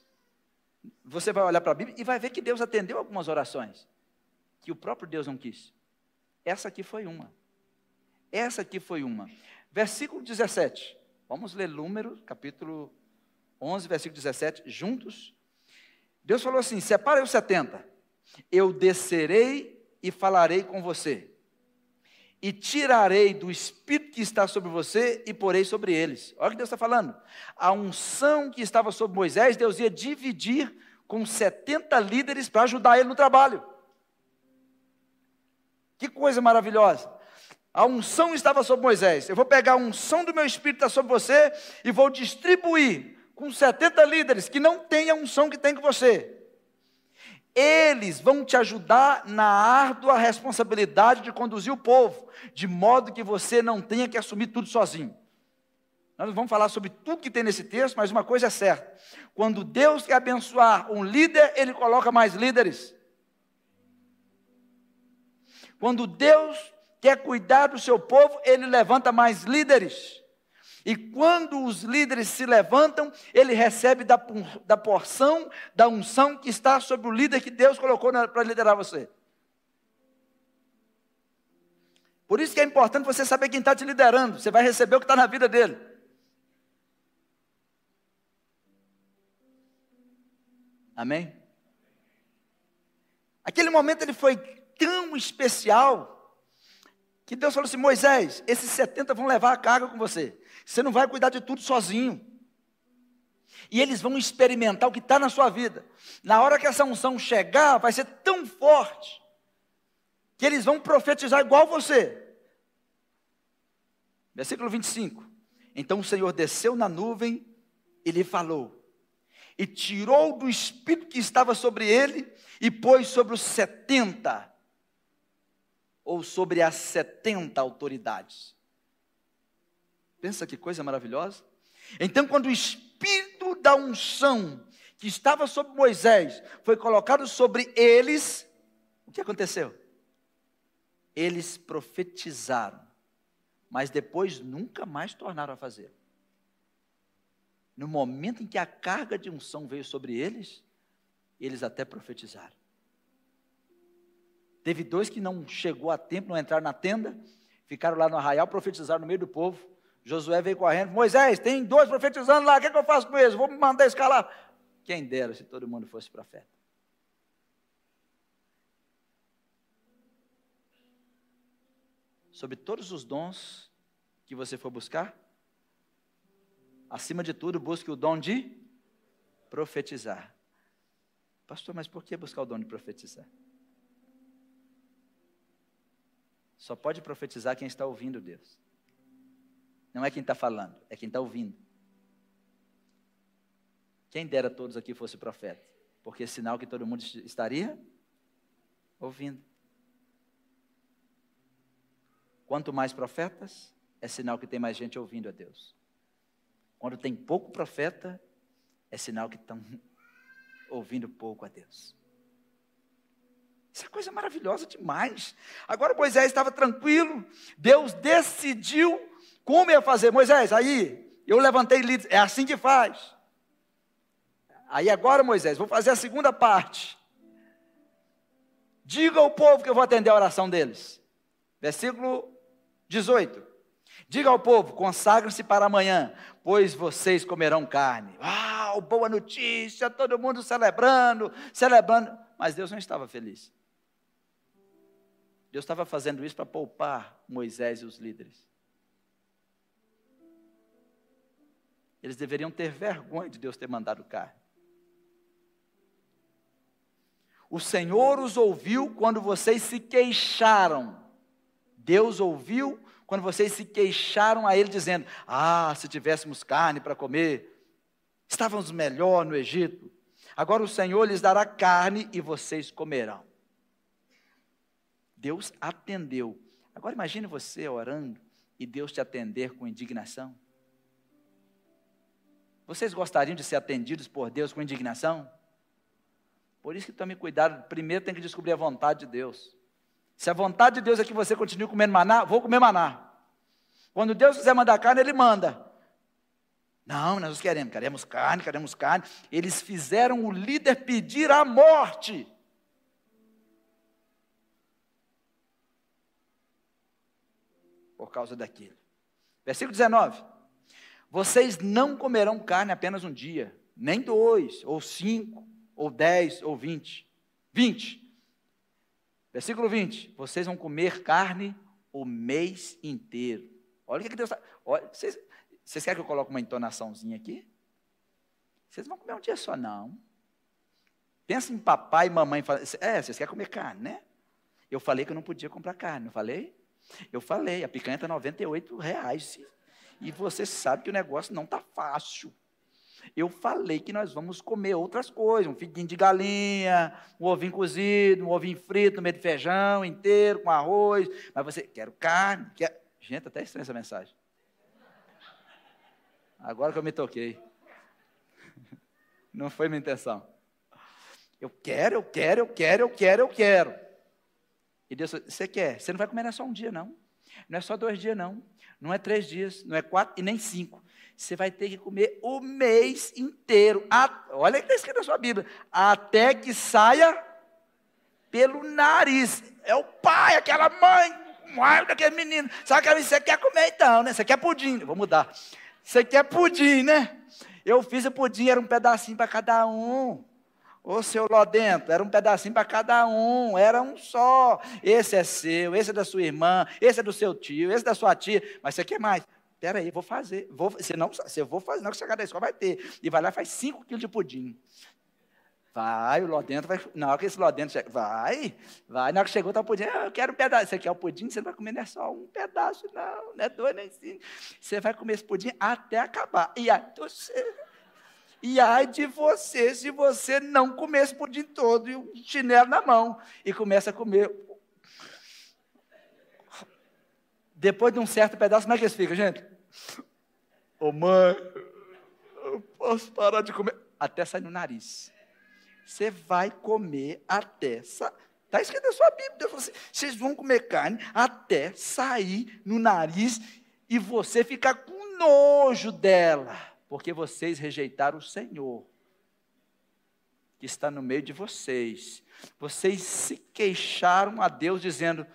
você vai olhar para a Bíblia e vai ver que Deus atendeu algumas orações que o próprio Deus não quis. Essa aqui foi uma. Essa aqui foi uma. Versículo 17. Vamos ler Número, capítulo 11, versículo 17, juntos. Deus falou assim: Separa os 70. Eu descerei e falarei com você e tirarei do espírito que está sobre você e porei sobre eles. Olha o que Deus está falando. A unção que estava sobre Moisés, Deus ia dividir com 70 líderes para ajudar ele no trabalho. Que coisa maravilhosa. A unção estava sobre Moisés. Eu vou pegar a unção do meu espírito está sobre você e vou distribuir com 70 líderes que não têm a unção que tem com você. Eles vão te ajudar na árdua responsabilidade de conduzir o povo, de modo que você não tenha que assumir tudo sozinho. Nós vamos falar sobre tudo que tem nesse texto, mas uma coisa é certa: quando Deus quer abençoar um líder, Ele coloca mais líderes. Quando Deus quer cuidar do seu povo, Ele levanta mais líderes. E quando os líderes se levantam, ele recebe da, da porção, da unção que está sobre o líder que Deus colocou para liderar você. Por isso que é importante você saber quem está te liderando. Você vai receber o que está na vida dele. Amém? Aquele momento ele foi tão especial que Deus falou assim: Moisés, esses 70 vão levar a carga com você. Você não vai cuidar de tudo sozinho. E eles vão experimentar o que está na sua vida. Na hora que essa unção chegar, vai ser tão forte que eles vão profetizar igual você. Versículo 25. Então o Senhor desceu na nuvem e lhe falou, e tirou do espírito que estava sobre ele e pôs sobre os setenta, ou sobre as setenta autoridades. Pensa que coisa maravilhosa. Então, quando o espírito da unção que estava sobre Moisés foi colocado sobre eles, o que aconteceu? Eles profetizaram, mas depois nunca mais tornaram a fazer. No momento em que a carga de unção veio sobre eles, eles até profetizaram. Teve dois que não chegou a tempo, não entraram na tenda, ficaram lá no arraial, profetizaram no meio do povo. Josué veio correndo, Moisés, tem dois profetizando lá, o que, é que eu faço com eles? Vou me mandar escalar. Quem dera se todo mundo fosse profeta. Sobre todos os dons que você for buscar, acima de tudo, busque o dom de profetizar. Pastor, mas por que buscar o dom de profetizar? Só pode profetizar quem está ouvindo Deus. Não é quem está falando, é quem está ouvindo. Quem dera todos aqui fosse profeta, porque é sinal que todo mundo estaria ouvindo. Quanto mais profetas, é sinal que tem mais gente ouvindo a Deus. Quando tem pouco profeta, é sinal que estão ouvindo pouco a Deus. Isso é coisa maravilhosa demais. Agora Moisés estava tranquilo, Deus decidiu como ia fazer. Moisés, aí, eu levantei líderes, é assim que faz. Aí agora, Moisés, vou fazer a segunda parte. Diga ao povo que eu vou atender a oração deles. Versículo 18. Diga ao povo: consagrem-se para amanhã, pois vocês comerão carne. Uau, boa notícia, todo mundo celebrando, celebrando. Mas Deus não estava feliz. Deus estava fazendo isso para poupar Moisés e os líderes. Eles deveriam ter vergonha de Deus ter mandado carne. O Senhor os ouviu quando vocês se queixaram. Deus ouviu quando vocês se queixaram a Ele, dizendo: Ah, se tivéssemos carne para comer, estávamos melhor no Egito. Agora o Senhor lhes dará carne e vocês comerão. Deus atendeu. Agora imagine você orando e Deus te atender com indignação. Vocês gostariam de ser atendidos por Deus com indignação? Por isso que tome cuidado, primeiro tem que descobrir a vontade de Deus. Se a vontade de Deus é que você continue comendo maná, vou comer maná. Quando Deus quiser mandar carne, Ele manda. Não, nós queremos, queremos carne, queremos carne. Eles fizeram o líder pedir a morte. Por causa daquilo. Versículo 19. Vocês não comerão carne apenas um dia, nem dois, ou cinco, ou dez, ou vinte. Vinte. Versículo 20. Vocês vão comer carne o mês inteiro. Olha o que Deus está. Vocês, vocês querem que eu coloque uma entonaçãozinha aqui? Vocês vão comer um dia só, não. Pensa em papai e mamãe. É, vocês querem comer carne, né? Eu falei que eu não podia comprar carne, não falei? Eu falei, a picanha está 98 reais. E você sabe que o negócio não está fácil. Eu falei que nós vamos comer outras coisas, um figuinho de galinha, um ovinho cozido, um ovinho frito no meio de feijão inteiro, com arroz. Mas você, quero carne, quer... Gente, até estranha essa mensagem. Agora que eu me toquei. Não foi minha intenção. Eu quero, eu quero, eu quero, eu quero, eu quero. E Deus, você quer? Você não vai comer não é só um dia, não. Não é só dois dias, não. Não é três dias, não é quatro e nem cinco. Você vai ter que comer o mês inteiro. olha o que está escrito na sua Bíblia. Até que saia pelo nariz. É o pai, aquela mãe, mãe daquele menino. Sabe que você quer comer então, né? Você quer pudim. Vou mudar. Você quer pudim, né? Eu fiz o pudim, era um pedacinho para cada um. Ô seu Lodento, era um pedacinho para cada um, era um só. Esse é seu, esse é da sua irmã, esse é do seu tio, esse é da sua tia. Mas você quer mais? Espera aí, vou fazer. Vou, se não, eu vou fazer, não que chegar da escola vai ter. E vai lá e faz 5 quilos de pudim. Vai, o Lodento vai. Na hora que esse Lodento chega, vai, vai. Na hora que chegou, tá o pudim. Ah, eu quero um pedaço. Você quer o pudim? Você não vai comer, não é só um pedaço, não. Não é dois nem cinco. Você vai comer esse pudim até acabar. E aí você. E ai de você se você não comer esse pudim todo e o chinelo na mão. E começa a comer. Depois de um certo pedaço, como é que eles ficam, gente? Ô mãe, eu posso parar de comer. Até sair no nariz. Você vai comer até sair. Está escrito na sua Bíblia. Deus falou assim, vocês vão comer carne até sair no nariz e você ficar com nojo dela. Porque vocês rejeitaram o Senhor. Que está no meio de vocês. Vocês se queixaram a Deus dizendo: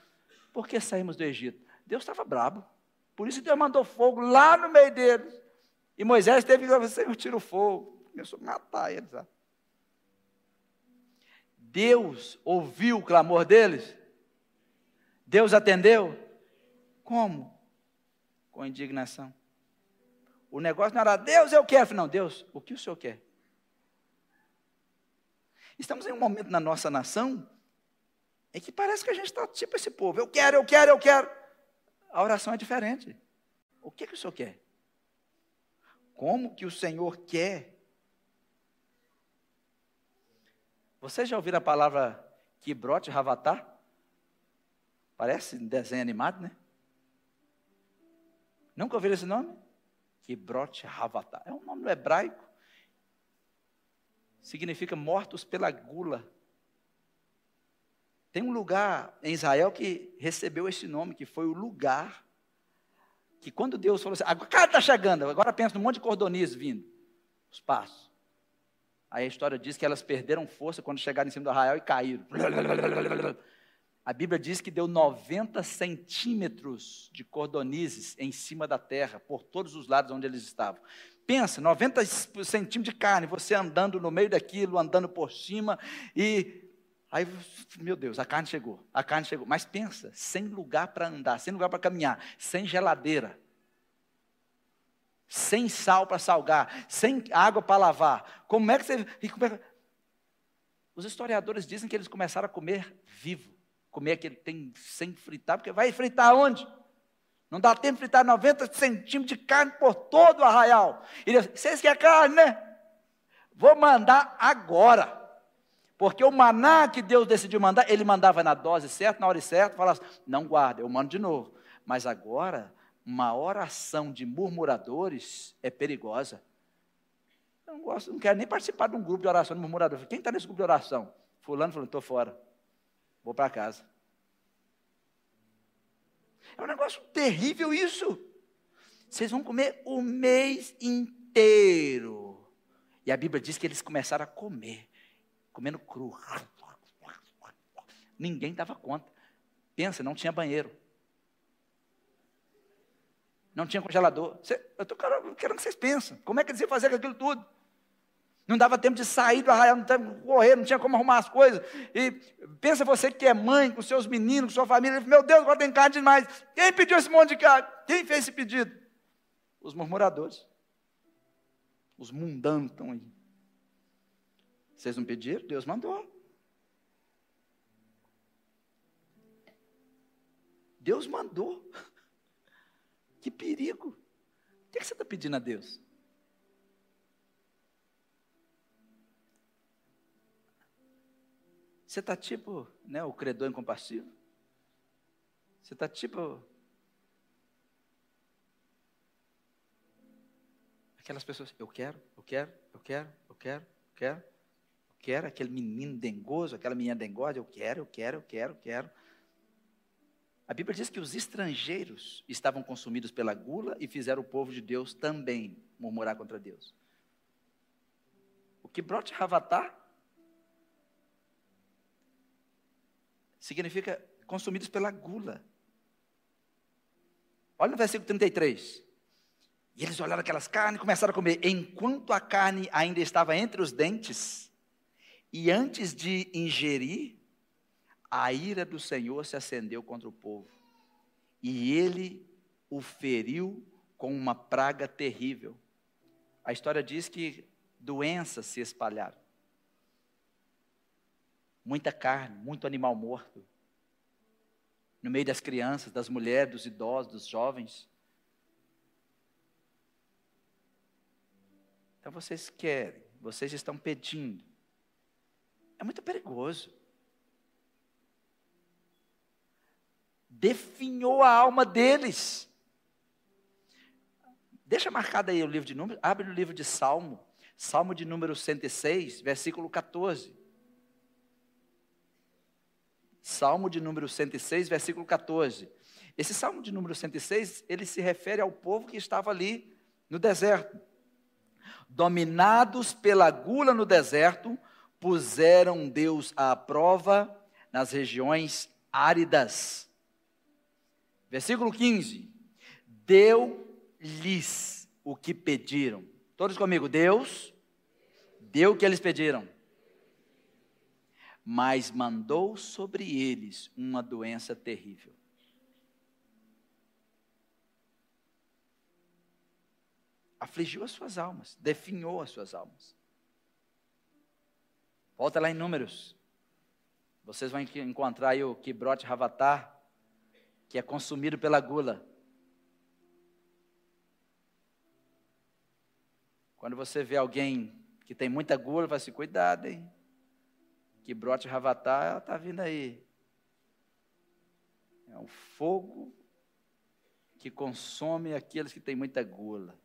Por que saímos do Egito? Deus estava bravo. Por isso Deus mandou fogo lá no meio deles. E Moisés teve que dizer: Senhor, tira o fogo. Começou a matar eles. Deus ouviu o clamor deles? Deus atendeu? Como? Com indignação. O negócio não era Deus, eu quero. Não, Deus, o que o Senhor quer? Estamos em um momento na nossa nação em que parece que a gente está tipo esse povo. Eu quero, eu quero, eu quero. A oração é diferente. O que, que o Senhor quer? Como que o Senhor quer Vocês já ouviram a palavra Kibrot Ravatá? Parece um desenho animado, né? Nunca ouviram esse nome? Kibrot Ravatá. É um nome hebraico. Significa mortos pela gula. Tem um lugar em Israel que recebeu esse nome, que foi o lugar que quando Deus falou assim, agora está chegando, agora pensa num monte de cordonices vindo, os passos. Aí a história diz que elas perderam força quando chegaram em cima do arraial e caíram. A Bíblia diz que deu 90 centímetros de cordonizes em cima da terra, por todos os lados onde eles estavam. Pensa, 90 centímetros de carne, você andando no meio daquilo, andando por cima, e aí, meu Deus, a carne chegou, a carne chegou. Mas pensa, sem lugar para andar, sem lugar para caminhar, sem geladeira, sem sal para salgar, sem água para lavar. Como é que você. É Os historiadores dizem que eles começaram a comer vivo, comer aquele tem sem fritar, porque vai fritar onde? Não dá tempo de fritar 90 centímetros de carne por todo o arraial. E Deus, vocês querem carne, né? Vou mandar agora. Porque o maná que Deus decidiu mandar, ele mandava na dose certa, na hora certa, falava assim, não guarda, eu mando de novo. Mas agora uma oração de murmuradores é perigosa. Eu não gosto, não quero nem participar de um grupo de oração de murmuradores. Quem está nesse grupo de oração? Fulano falou, estou fora. Vou para casa. É um negócio terrível isso. Vocês vão comer o mês inteiro. E a Bíblia diz que eles começaram a comer, comendo cru. Ninguém dava conta. Pensa, não tinha banheiro não tinha congelador. eu estou querendo que vocês pensem. Como é que eles iam fazer aquilo tudo? Não dava tempo de sair do arraial, não tinha correr, não tinha como arrumar as coisas. E pensa você que é mãe, com seus meninos, com sua família, meu Deus, agora tem carne demais. Quem pediu esse monte de carne? Quem fez esse pedido? Os murmuradores. Os mundanos estão aí. Vocês não pediram? Deus mandou. Deus mandou. Que perigo! O que, é que você está pedindo a Deus? Você está tipo né, o credor incompassivo? Você está tipo. Aquelas pessoas, eu quero, eu quero, eu quero, eu quero, eu quero, eu quero, aquele menino dengoso, aquela menina dengosa, eu quero, eu quero, eu quero, eu quero. A Bíblia diz que os estrangeiros estavam consumidos pela gula e fizeram o povo de Deus também murmurar contra Deus. O que brote ravatar significa consumidos pela gula. Olha no versículo 33. E eles olharam aquelas carnes e começaram a comer. Enquanto a carne ainda estava entre os dentes, e antes de ingerir, a ira do Senhor se acendeu contra o povo. E ele o feriu com uma praga terrível. A história diz que doenças se espalharam. Muita carne, muito animal morto. No meio das crianças, das mulheres, dos idosos, dos jovens. Então vocês querem, vocês estão pedindo. É muito perigoso. definhou a alma deles. Deixa marcado aí o livro de números, abre o livro de Salmo, Salmo de número 106, versículo 14. Salmo de número 106, versículo 14. Esse Salmo de número 106, ele se refere ao povo que estava ali no deserto. Dominados pela gula no deserto, puseram Deus à prova nas regiões áridas. Versículo 15: Deu-lhes o que pediram. Todos comigo, Deus deu o que eles pediram. Mas mandou sobre eles uma doença terrível. Afligiu as suas almas, definhou as suas almas. Volta lá em Números. Vocês vão encontrar aí o Kibrote Ravatar, que é consumido pela gula. Quando você vê alguém que tem muita gula, vai assim, cuidado, hein? Que brote ravatá, ela está vindo aí. É um fogo que consome aqueles que têm muita gula.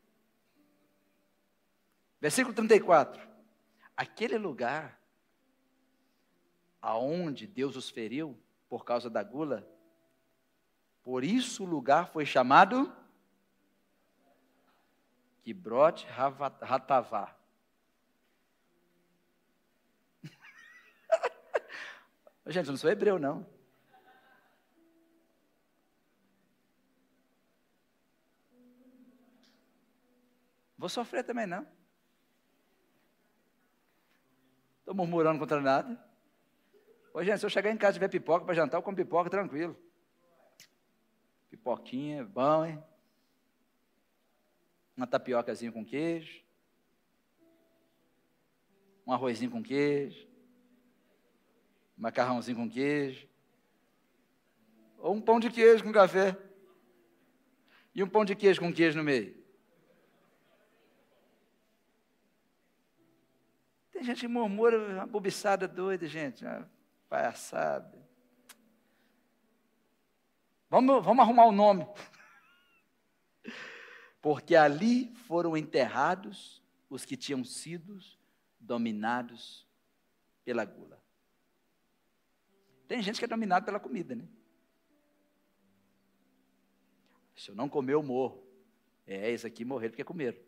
Versículo 34. Aquele lugar aonde Deus os feriu por causa da gula, por isso o lugar foi chamado Kibrot Hatavá. Gente, eu não sou hebreu, não. Vou sofrer também, não. Estou murmurando contra nada. Ô, gente, se eu chegar em casa e tiver pipoca para jantar, eu como pipoca tranquilo. Pipoquinha, bom, hein? Uma tapiocazinha com queijo. Um arrozinho com queijo. Macarrãozinho com queijo. Ou um pão de queijo com café. E um pão de queijo com queijo no meio. Tem gente que murmura, uma bobiçada doida, gente, uma palhaçada. Vamos, vamos arrumar o um nome. Porque ali foram enterrados os que tinham sido dominados pela gula. Tem gente que é dominado pela comida, né? Se eu não comer, eu morro. É, esse aqui morrer porque comeram.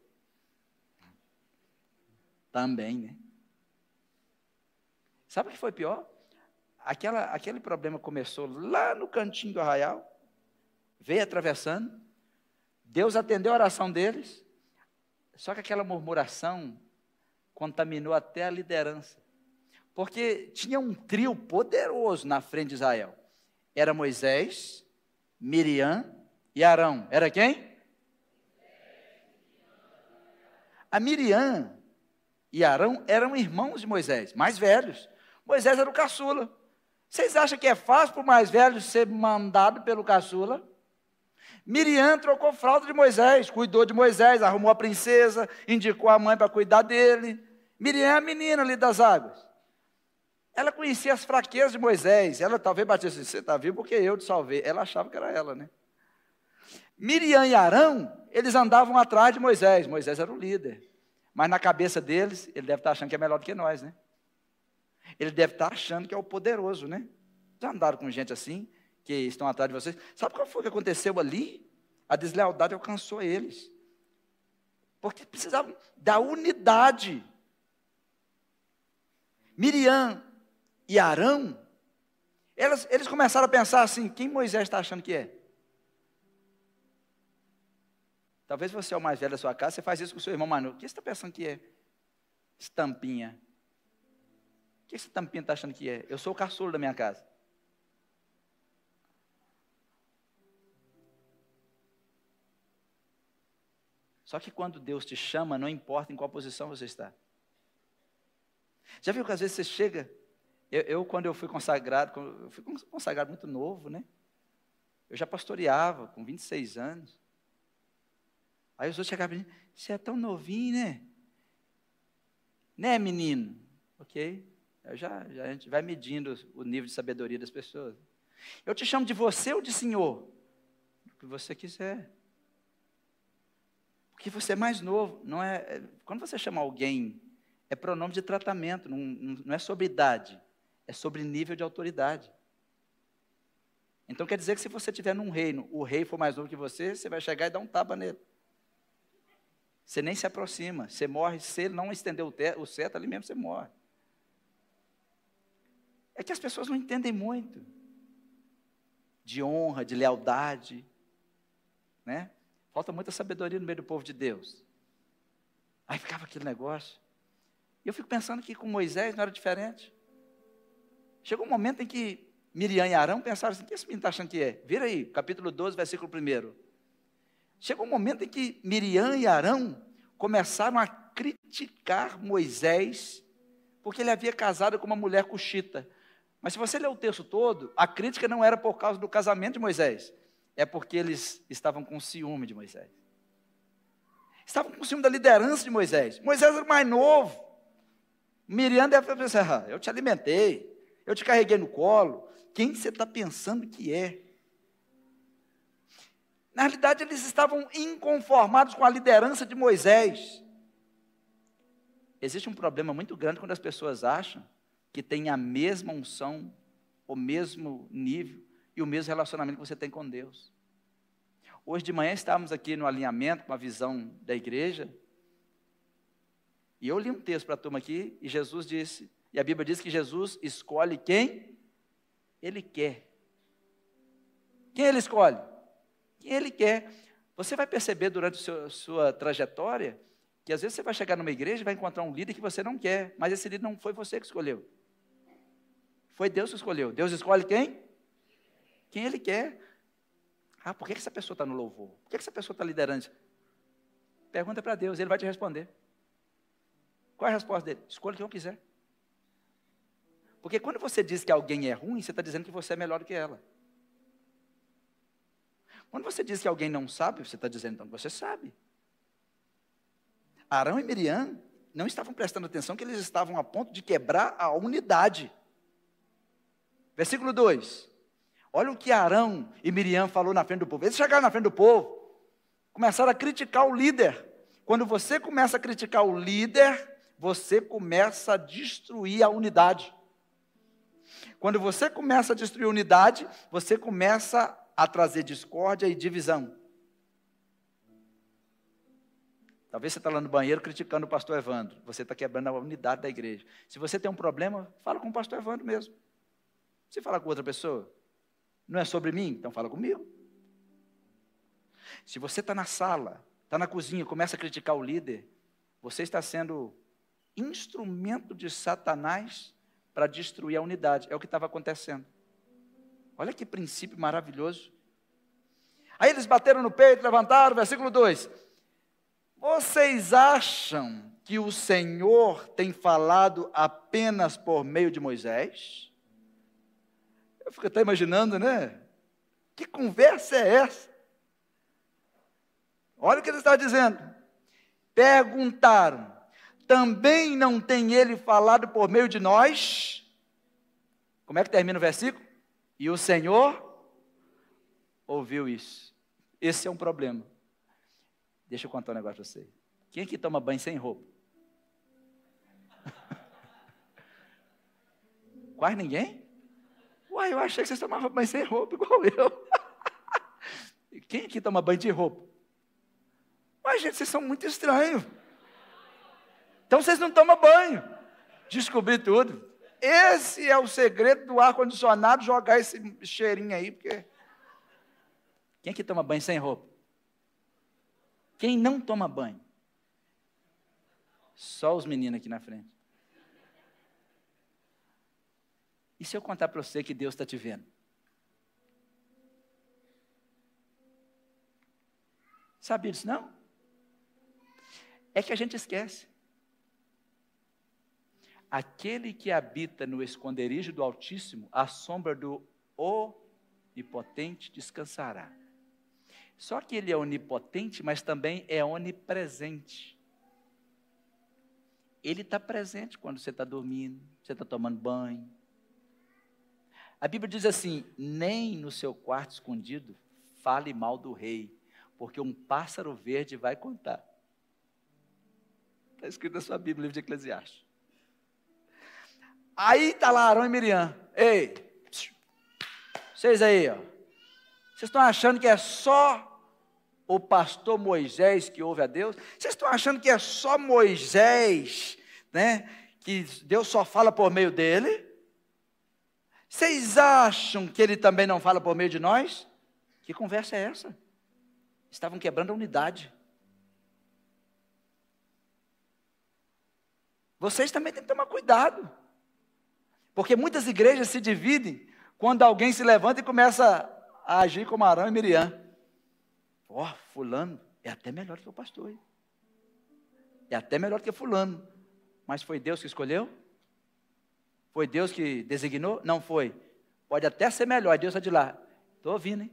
Também, né? Sabe o que foi pior? Aquela, aquele problema começou lá no cantinho do arraial, veio atravessando, Deus atendeu a oração deles, só que aquela murmuração contaminou até a liderança. Porque tinha um trio poderoso na frente de Israel. Era Moisés, Miriam e Arão. Era quem? A Miriam e Arão eram irmãos de Moisés, mais velhos. Moisés era o caçula. Vocês acham que é fácil para o mais velho ser mandado pelo caçula? Miriam trocou fralda de Moisés, cuidou de Moisés, arrumou a princesa, indicou a mãe para cuidar dele. Miriam é a menina ali das águas. Ela conhecia as fraquezas de Moisés. Ela talvez batesse assim, você está vivo porque eu te salvei. Ela achava que era ela, né? Miriam e Arão, eles andavam atrás de Moisés. Moisés era o líder. Mas na cabeça deles, ele deve estar achando que é melhor do que nós, né? Ele deve estar achando que é o poderoso, né? Já andaram com gente assim, que estão atrás de vocês. Sabe qual foi o que aconteceu ali? A deslealdade alcançou eles. Porque precisavam da unidade. Miriam e Arão, elas, eles começaram a pensar assim: quem Moisés está achando que é? Talvez você é o mais velho da sua casa, você faz isso com o seu irmão Manu. O que você está pensando que é? Estampinha que esse tampinha está achando que é? Eu sou o caçula da minha casa. Só que quando Deus te chama, não importa em qual posição você está. Já viu que às vezes você chega. Eu, eu quando eu fui consagrado, eu fui consagrado muito novo, né? Eu já pastoreava com 26 anos. Aí os outros chegavam e mim, você é tão novinho, né? Né, menino? Ok. Já, já, a gente vai medindo o nível de sabedoria das pessoas. Eu te chamo de você ou de senhor? O que você quiser. Porque você é mais novo. Não é, é quando você chama alguém, é pronome de tratamento, não, não é sobre idade, é sobre nível de autoridade. Então quer dizer que se você estiver num reino, o rei for mais novo que você, você vai chegar e dar um tapa nele. Você nem se aproxima, você morre, se ele não estender o, o certo, ali mesmo você morre. É que as pessoas não entendem muito de honra, de lealdade, né? Falta muita sabedoria no meio do povo de Deus. Aí ficava aquele negócio. E eu fico pensando que com Moisés não era diferente. Chegou um momento em que Miriam e Arão pensaram assim: o que esse menino está achando que é? Vira aí, capítulo 12, versículo 1. Chegou um momento em que Miriam e Arão começaram a criticar Moisés, porque ele havia casado com uma mulher cuxita. Mas se você ler o texto todo, a crítica não era por causa do casamento de Moisés, é porque eles estavam com ciúme de Moisés. Estavam com ciúme da liderança de Moisés. Moisés era mais novo. Miriam deve pensar: ah, eu te alimentei, eu te carreguei no colo. Quem você está pensando que é? Na realidade, eles estavam inconformados com a liderança de Moisés. Existe um problema muito grande quando as pessoas acham que tem a mesma unção, o mesmo nível e o mesmo relacionamento que você tem com Deus. Hoje de manhã estávamos aqui no alinhamento com a visão da igreja. E eu li um texto para a turma aqui, e Jesus disse, e a Bíblia diz que Jesus escolhe quem ele quer. Quem ele escolhe? Quem ele quer. Você vai perceber durante a sua trajetória que às vezes você vai chegar numa igreja e vai encontrar um líder que você não quer, mas esse líder não foi você que escolheu. Foi Deus que escolheu. Deus escolhe quem? Quem ele quer. Ah, por que essa pessoa está no louvor? Por que essa pessoa está liderando? Pergunta para Deus, ele vai te responder. Qual é a resposta dele? Escolha quem eu quiser. Porque quando você diz que alguém é ruim, você está dizendo que você é melhor que ela. Quando você diz que alguém não sabe, você está dizendo então que você sabe. Arão e Miriam não estavam prestando atenção que eles estavam a ponto de quebrar a unidade. Versículo 2. Olha o que Arão e Miriam falou na frente do povo. Eles chegaram na frente do povo, começaram a criticar o líder. Quando você começa a criticar o líder, você começa a destruir a unidade. Quando você começa a destruir unidade, você começa a trazer discórdia e divisão. Talvez você está lá no banheiro criticando o pastor Evandro. Você está quebrando a unidade da igreja. Se você tem um problema, fala com o pastor Evandro mesmo. Se fala com outra pessoa, não é sobre mim? Então fala comigo. Se você está na sala, está na cozinha, começa a criticar o líder, você está sendo instrumento de Satanás para destruir a unidade. É o que estava acontecendo. Olha que princípio maravilhoso. Aí eles bateram no peito, levantaram, versículo 2. Vocês acham que o Senhor tem falado apenas por meio de Moisés? Eu fico até imaginando, né? Que conversa é essa? Olha o que ele está dizendo. Perguntaram: também não tem ele falado por meio de nós? Como é que termina o versículo? E o Senhor ouviu isso. Esse é um problema. Deixa eu contar um negócio para você. Quem aqui toma banho sem roupa? Quase ninguém? Uai, eu achei que vocês tomavam banho sem roupa, igual eu. Quem aqui toma banho de roupa? Uai, gente, vocês são muito estranhos. Então vocês não tomam banho. Descobri tudo. Esse é o segredo do ar-condicionado, jogar esse cheirinho aí, porque. Quem aqui toma banho sem roupa? Quem não toma banho? Só os meninos aqui na frente. E se eu contar para você que Deus está te vendo? Sabia disso não? É que a gente esquece. Aquele que habita no esconderijo do Altíssimo, à sombra do Onipotente descansará. Só que ele é onipotente, mas também é onipresente. Ele está presente quando você está dormindo, você está tomando banho. A Bíblia diz assim: nem no seu quarto escondido fale mal do rei, porque um pássaro verde vai contar. Está escrito na sua Bíblia, livro de Eclesiastes. Aí está lá Arão e Miriam. Ei, vocês aí, ó. Vocês estão achando que é só o pastor Moisés que ouve a Deus? Vocês estão achando que é só Moisés, né? Que Deus só fala por meio dele? Vocês acham que ele também não fala por meio de nós? Que conversa é essa? Estavam quebrando a unidade. Vocês também têm que tomar cuidado. Porque muitas igrejas se dividem quando alguém se levanta e começa a agir como Arão e Miriam. Ó, oh, fulano é até melhor que o pastor. É até melhor que fulano. Mas foi Deus que escolheu? Foi Deus que designou? Não foi. Pode até ser melhor, Deus está de lá. Estou ouvindo, hein?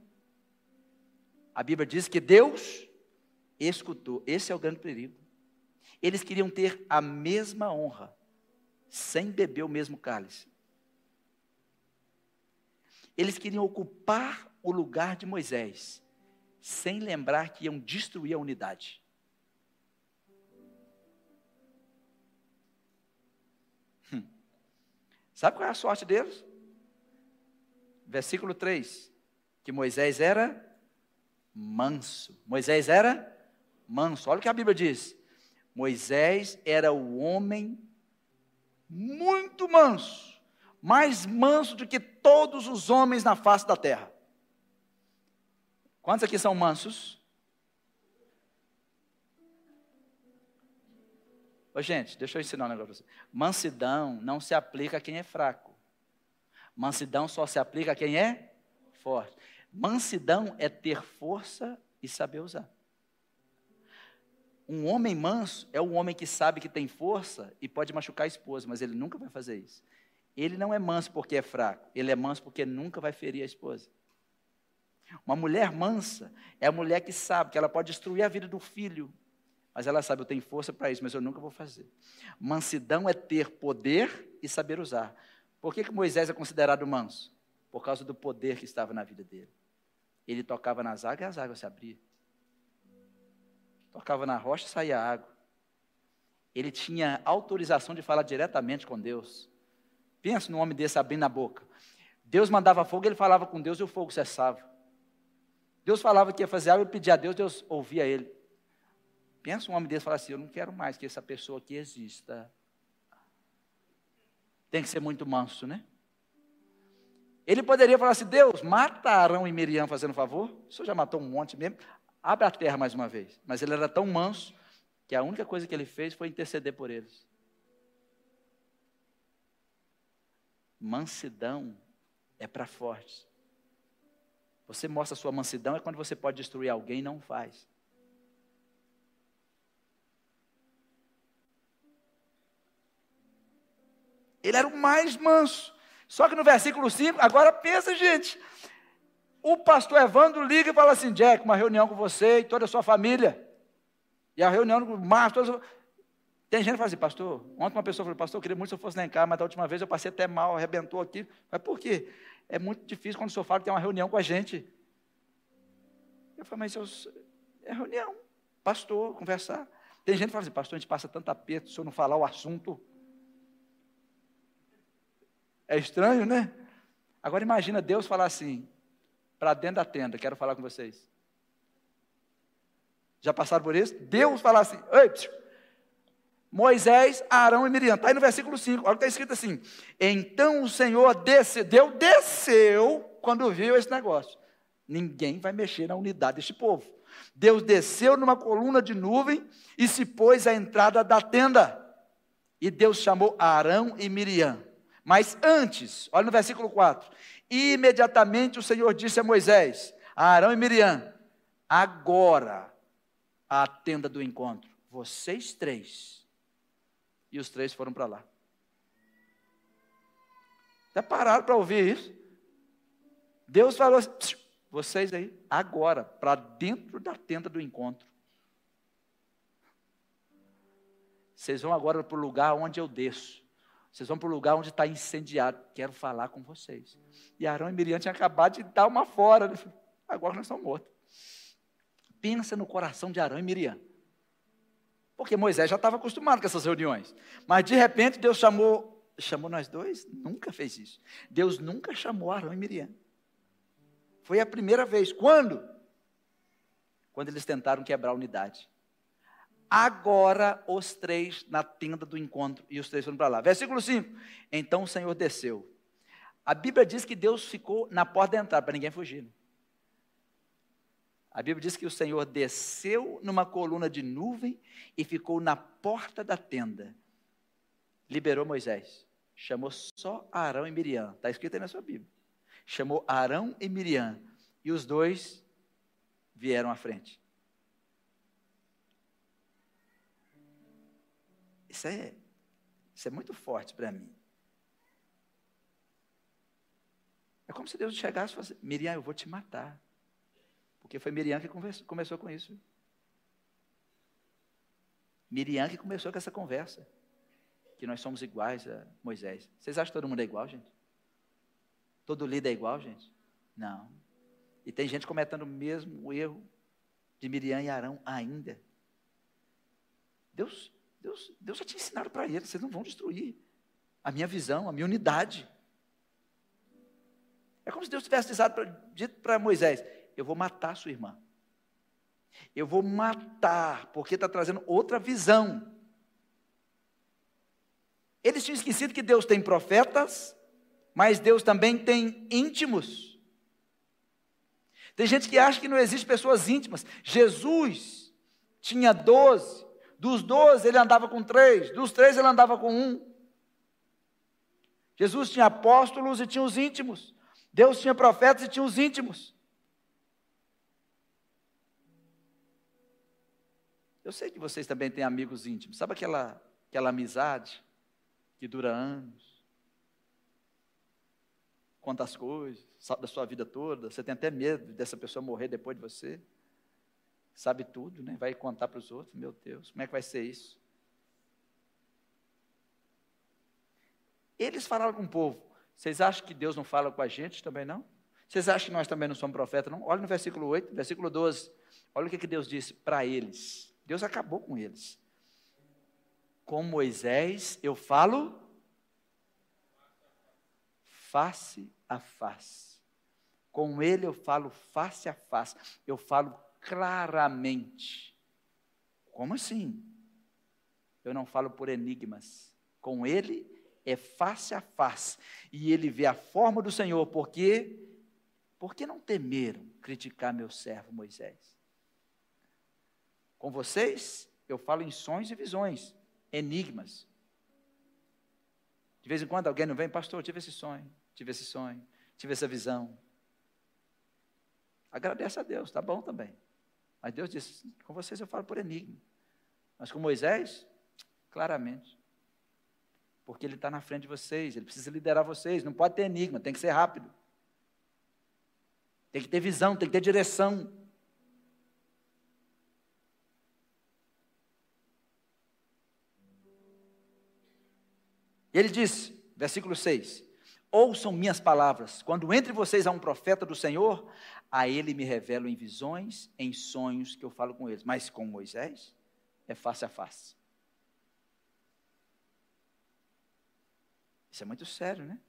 A Bíblia diz que Deus escutou. Esse é o grande perigo. Eles queriam ter a mesma honra, sem beber o mesmo cálice. Eles queriam ocupar o lugar de Moisés, sem lembrar que iam destruir a unidade. Hum. Sabe qual é a sorte deles? Versículo 3: que Moisés era manso. Moisés era manso. Olha o que a Bíblia diz. Moisés era o homem muito manso, mais manso do que todos os homens na face da terra. Quantos aqui são mansos? Ô, gente, deixa eu ensinar um negócio para você. Mansidão não se aplica a quem é fraco. Mansidão só se aplica a quem é forte. Mansidão é ter força e saber usar. Um homem manso é o homem que sabe que tem força e pode machucar a esposa, mas ele nunca vai fazer isso. Ele não é manso porque é fraco, ele é manso porque nunca vai ferir a esposa. Uma mulher mansa é a mulher que sabe que ela pode destruir a vida do filho, mas ela sabe, eu tenho força para isso, mas eu nunca vou fazer. Mansidão é ter poder e saber usar. Por que, que Moisés é considerado manso? Por causa do poder que estava na vida dele. Ele tocava nas águas e as águas se abriam tocava na rocha e saía água. Ele tinha autorização de falar diretamente com Deus. Pensa num homem desse abrindo a boca. Deus mandava fogo, ele falava com Deus e o fogo cessava. Deus falava que ia fazer algo, ele pedia a Deus, Deus ouvia ele. Pensa um homem desse e fala assim: Eu não quero mais que essa pessoa aqui exista. Tem que ser muito manso, né? Ele poderia falar assim: Deus, mata Arão e Miriam fazendo favor. O senhor já matou um monte mesmo abre a terra mais uma vez. Mas ele era tão manso que a única coisa que ele fez foi interceder por eles. Mansidão é para fortes. Você mostra sua mansidão é quando você pode destruir alguém e não faz. Ele era o mais manso. Só que no versículo 5, agora pensa, gente, o pastor Evandro liga e fala assim: Jack, uma reunião com você e toda a sua família. E a reunião com o Márcio. Tem gente que fala assim, pastor. Ontem uma pessoa falou, pastor, eu queria muito que eu fosse lá em casa, mas da última vez eu passei até mal, arrebentou aqui. Mas por quê? É muito difícil quando o senhor fala que tem uma reunião com a gente. Eu falei, mas eu, é reunião, pastor, conversar. Tem gente que fala assim, pastor, a gente passa tanto aperto, se senhor não falar o assunto. É estranho, né? Agora imagina Deus falar assim: para dentro da tenda, quero falar com vocês. Já passaram por isso? Deus fala assim: Ei, Moisés, Arão e Miriam. Está aí no versículo 5. Olha o que está escrito assim: Então o Senhor desceu, desceu quando viu esse negócio. Ninguém vai mexer na unidade deste povo. Deus desceu numa coluna de nuvem e se pôs à entrada da tenda. E Deus chamou Arão e Miriam. Mas antes, olha no versículo 4: e imediatamente o Senhor disse a Moisés, a Arão e Miriam: Agora a tenda do encontro, vocês três. E os três foram para lá. Até pararam para ouvir isso. Deus falou assim, vocês aí, agora, para dentro da tenda do encontro. Vocês vão agora para o lugar onde eu desço. Vocês vão para o lugar onde está incendiado. Quero falar com vocês. E Arão e Miriam tinham acabado de dar uma fora. Agora nós estamos mortos. Pensa no coração de Arão e Miriam. Porque Moisés já estava acostumado com essas reuniões. Mas de repente Deus chamou, chamou nós dois? Nunca fez isso. Deus nunca chamou Arão e Miriam. Foi a primeira vez. Quando? Quando eles tentaram quebrar a unidade agora os três na tenda do encontro. E os três foram para lá. Versículo 5. Então o Senhor desceu. A Bíblia diz que Deus ficou na porta da entrada, para ninguém fugir. A Bíblia diz que o Senhor desceu numa coluna de nuvem e ficou na porta da tenda. Liberou Moisés. Chamou só Arão e Miriam. Está escrito aí na sua Bíblia. Chamou Arão e Miriam. E os dois vieram à frente. Isso é, isso é muito forte para mim. É como se Deus chegasse e falasse, Miriam, eu vou te matar. Porque foi Miriam que conversou, começou com isso. Miriam que começou com essa conversa. Que nós somos iguais a Moisés. Vocês acham que todo mundo é igual, gente? Todo líder é igual, gente? Não. E tem gente cometendo o mesmo erro de Miriam e Arão ainda. Deus Deus, Deus já tinha ensinado para eles, vocês não vão destruir. a minha visão, a minha unidade. É como se Deus tivesse dito para Moisés: Eu vou matar sua irmã. Eu vou matar, porque está trazendo outra visão. Eles tinham esquecido que Deus tem profetas, mas Deus também tem íntimos. Tem gente que acha que não existe pessoas íntimas. Jesus tinha doze, dos doze ele andava com três, dos três ele andava com um. Jesus tinha apóstolos e tinha os íntimos. Deus tinha profetas e tinha os íntimos. Eu sei que vocês também têm amigos íntimos. Sabe aquela, aquela amizade que dura anos? Conta as coisas, sabe da sua vida toda. Você tem até medo dessa pessoa morrer depois de você. Sabe tudo, né? Vai contar para os outros. Meu Deus, como é que vai ser isso? Eles falaram com o povo. Vocês acham que Deus não fala com a gente também não? Vocês acham que nós também não somos profetas, não? Olha no versículo 8, versículo 12. Olha o que, que Deus disse para eles. Deus acabou com eles. Com Moisés eu falo face a face. Com ele eu falo face a face. Eu falo claramente. Como assim? Eu não falo por enigmas. Com ele é face a face. E ele vê a forma do Senhor, porque por que não temeram criticar meu servo Moisés? Com vocês, eu falo em sonhos e visões, enigmas. De vez em quando alguém não vem, pastor, tive esse sonho, tive esse sonho, tive essa visão. Agradece a Deus, tá bom também. Mas Deus disse: com vocês eu falo por enigma. Mas com Moisés, claramente. Porque ele está na frente de vocês, ele precisa liderar vocês. Não pode ter enigma, tem que ser rápido. Tem que ter visão, tem que ter direção. Ele disse, versículo 6: Ouçam minhas palavras. Quando entre vocês há um profeta do Senhor, a ele me revelo em visões, em sonhos que eu falo com eles. Mas com Moisés, é face a face. Isso é muito sério, né?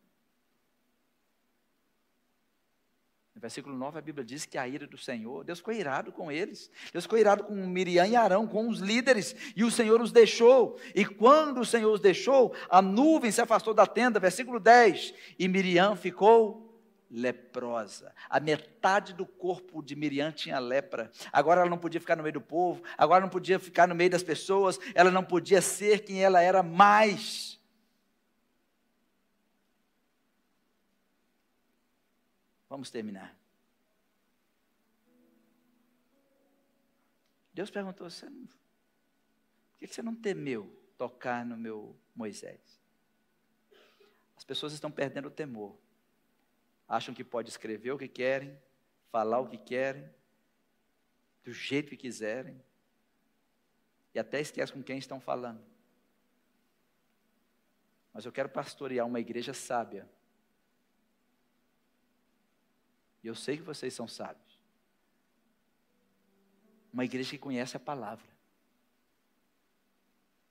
No versículo 9, a Bíblia diz que a ira do Senhor, Deus ficou irado com eles. Deus ficou irado com Miriam e Arão, com os líderes, e o Senhor os deixou. E quando o Senhor os deixou, a nuvem se afastou da tenda, versículo 10, e Miriam ficou leprosa. A metade do corpo de Miriam tinha lepra. Agora ela não podia ficar no meio do povo, agora não podia ficar no meio das pessoas, ela não podia ser quem ela era mais. Vamos terminar. Deus perguntou: você não, por que você não temeu tocar no meu Moisés? As pessoas estão perdendo o temor. Acham que pode escrever o que querem, falar o que querem, do jeito que quiserem, e até esquecem com quem estão falando. Mas eu quero pastorear uma igreja sábia E eu sei que vocês são sábios. Uma igreja que conhece a palavra.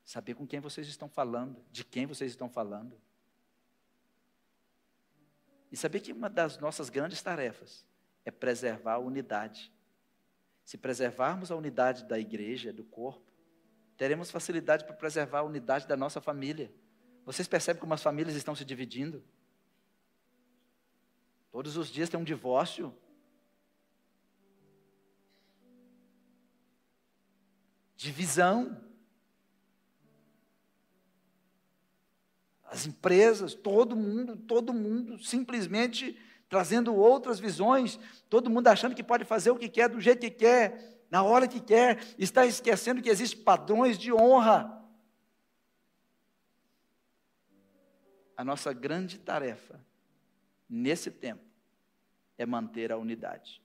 Saber com quem vocês estão falando, de quem vocês estão falando. E saber que uma das nossas grandes tarefas é preservar a unidade. Se preservarmos a unidade da igreja, do corpo, teremos facilidade para preservar a unidade da nossa família. Vocês percebem como as famílias estão se dividindo? Todos os dias tem um divórcio. Divisão. As empresas, todo mundo, todo mundo simplesmente trazendo outras visões, todo mundo achando que pode fazer o que quer, do jeito que quer, na hora que quer, está esquecendo que existem padrões de honra. A nossa grande tarefa nesse tempo é manter a unidade.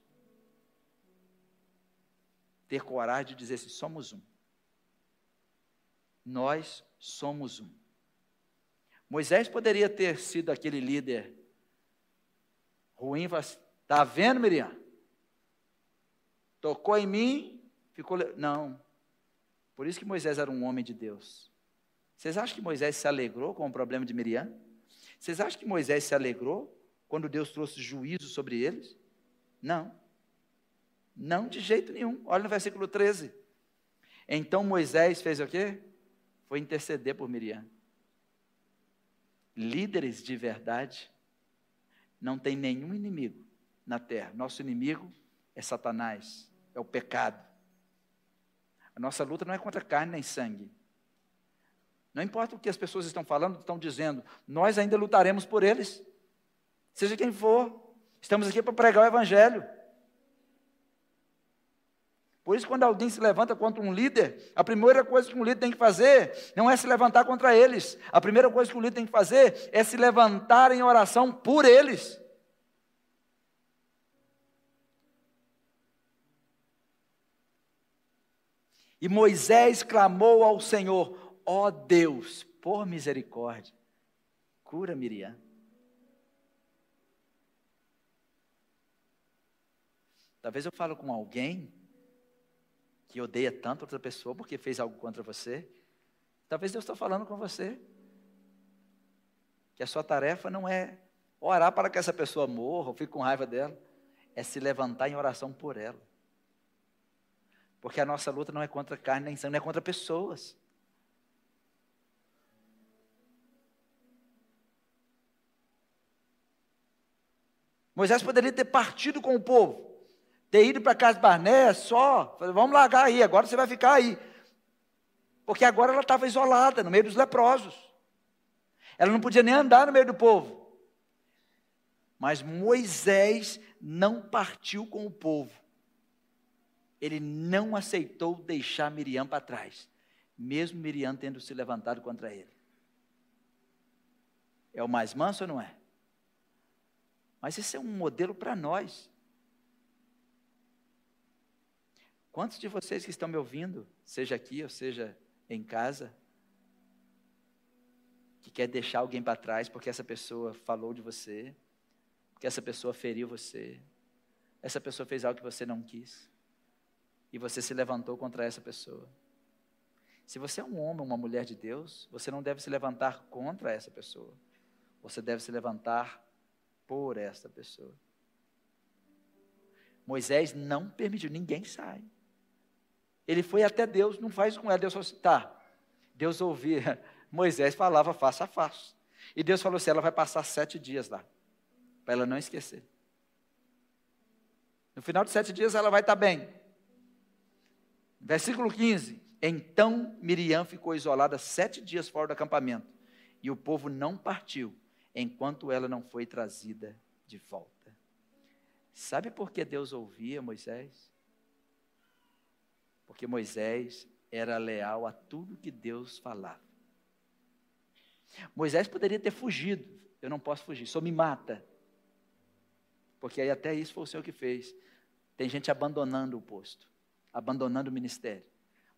Ter coragem de dizer assim: somos um. Nós somos um. Moisés poderia ter sido aquele líder ruim, está vendo, Miriam? Tocou em mim, ficou. Não. Por isso que Moisés era um homem de Deus. Vocês acham que Moisés se alegrou com o problema de Miriam? Vocês acham que Moisés se alegrou quando Deus trouxe juízo sobre eles? Não. Não de jeito nenhum. Olha no versículo 13. Então Moisés fez o quê? Foi interceder por Miriam. Líderes de verdade não tem nenhum inimigo na terra. Nosso inimigo é Satanás, é o pecado. A nossa luta não é contra carne nem sangue. Não importa o que as pessoas estão falando, estão dizendo, nós ainda lutaremos por eles. Seja quem for. Estamos aqui para pregar o Evangelho. Por isso, quando alguém se levanta contra um líder, a primeira coisa que um líder tem que fazer não é se levantar contra eles. A primeira coisa que o líder tem que fazer é se levantar em oração por eles. E Moisés clamou ao Senhor: Ó oh Deus, por misericórdia, cura Miriam. Talvez eu falo com alguém que odeia tanto outra pessoa porque fez algo contra você. Talvez Deus está falando com você. Que a sua tarefa não é orar para que essa pessoa morra ou fique com raiva dela, é se levantar em oração por ela. Porque a nossa luta não é contra carne nem sangue, não é contra pessoas. Moisés poderia ter partido com o povo, ter ido para casa de Barné só, vamos largar aí, agora você vai ficar aí. Porque agora ela estava isolada, no meio dos leprosos. Ela não podia nem andar no meio do povo. Mas Moisés não partiu com o povo ele não aceitou deixar Miriam para trás, mesmo Miriam tendo se levantado contra ele. É o mais manso ou não é? Mas esse é um modelo para nós. Quantos de vocês que estão me ouvindo, seja aqui ou seja em casa, que quer deixar alguém para trás porque essa pessoa falou de você, porque essa pessoa feriu você, essa pessoa fez algo que você não quis? e você se levantou contra essa pessoa. Se você é um homem ou uma mulher de Deus, você não deve se levantar contra essa pessoa. Você deve se levantar por esta pessoa. Moisés não permitiu, ninguém sai. Ele foi até Deus, não faz com ela. Deus falou assim: tá. Deus ouvia, Moisés falava face a face. E Deus falou assim: ela vai passar sete dias lá, para ela não esquecer. No final de sete dias ela vai estar bem. Versículo 15. Então Miriam ficou isolada sete dias fora do acampamento, e o povo não partiu, enquanto ela não foi trazida de volta. Sabe por que Deus ouvia Moisés? Porque Moisés era leal a tudo que Deus falava. Moisés poderia ter fugido, eu não posso fugir, só me mata. Porque aí até isso foi o Senhor que fez. Tem gente abandonando o posto abandonando o ministério.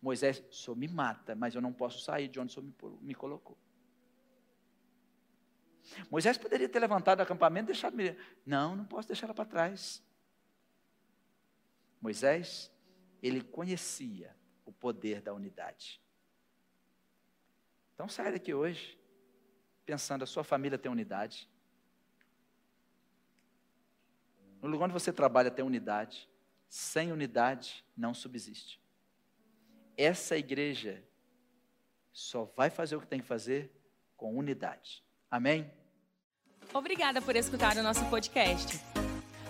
Moisés, senhor me mata, mas eu não posso sair de onde o senhor me, me colocou. Moisés poderia ter levantado o acampamento e deixado Miriam. Não, não posso deixar ela para trás. Moisés, ele conhecia o poder da unidade. Então saia daqui hoje, pensando, a sua família tem unidade. No lugar onde você trabalha tem unidade. Sem unidade não subsiste. Essa igreja só vai fazer o que tem que fazer com unidade. Amém? Obrigada por escutar o nosso podcast.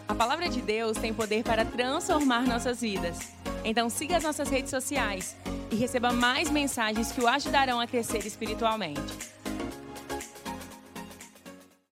A palavra de Deus tem poder para transformar nossas vidas. Então siga as nossas redes sociais e receba mais mensagens que o ajudarão a crescer espiritualmente.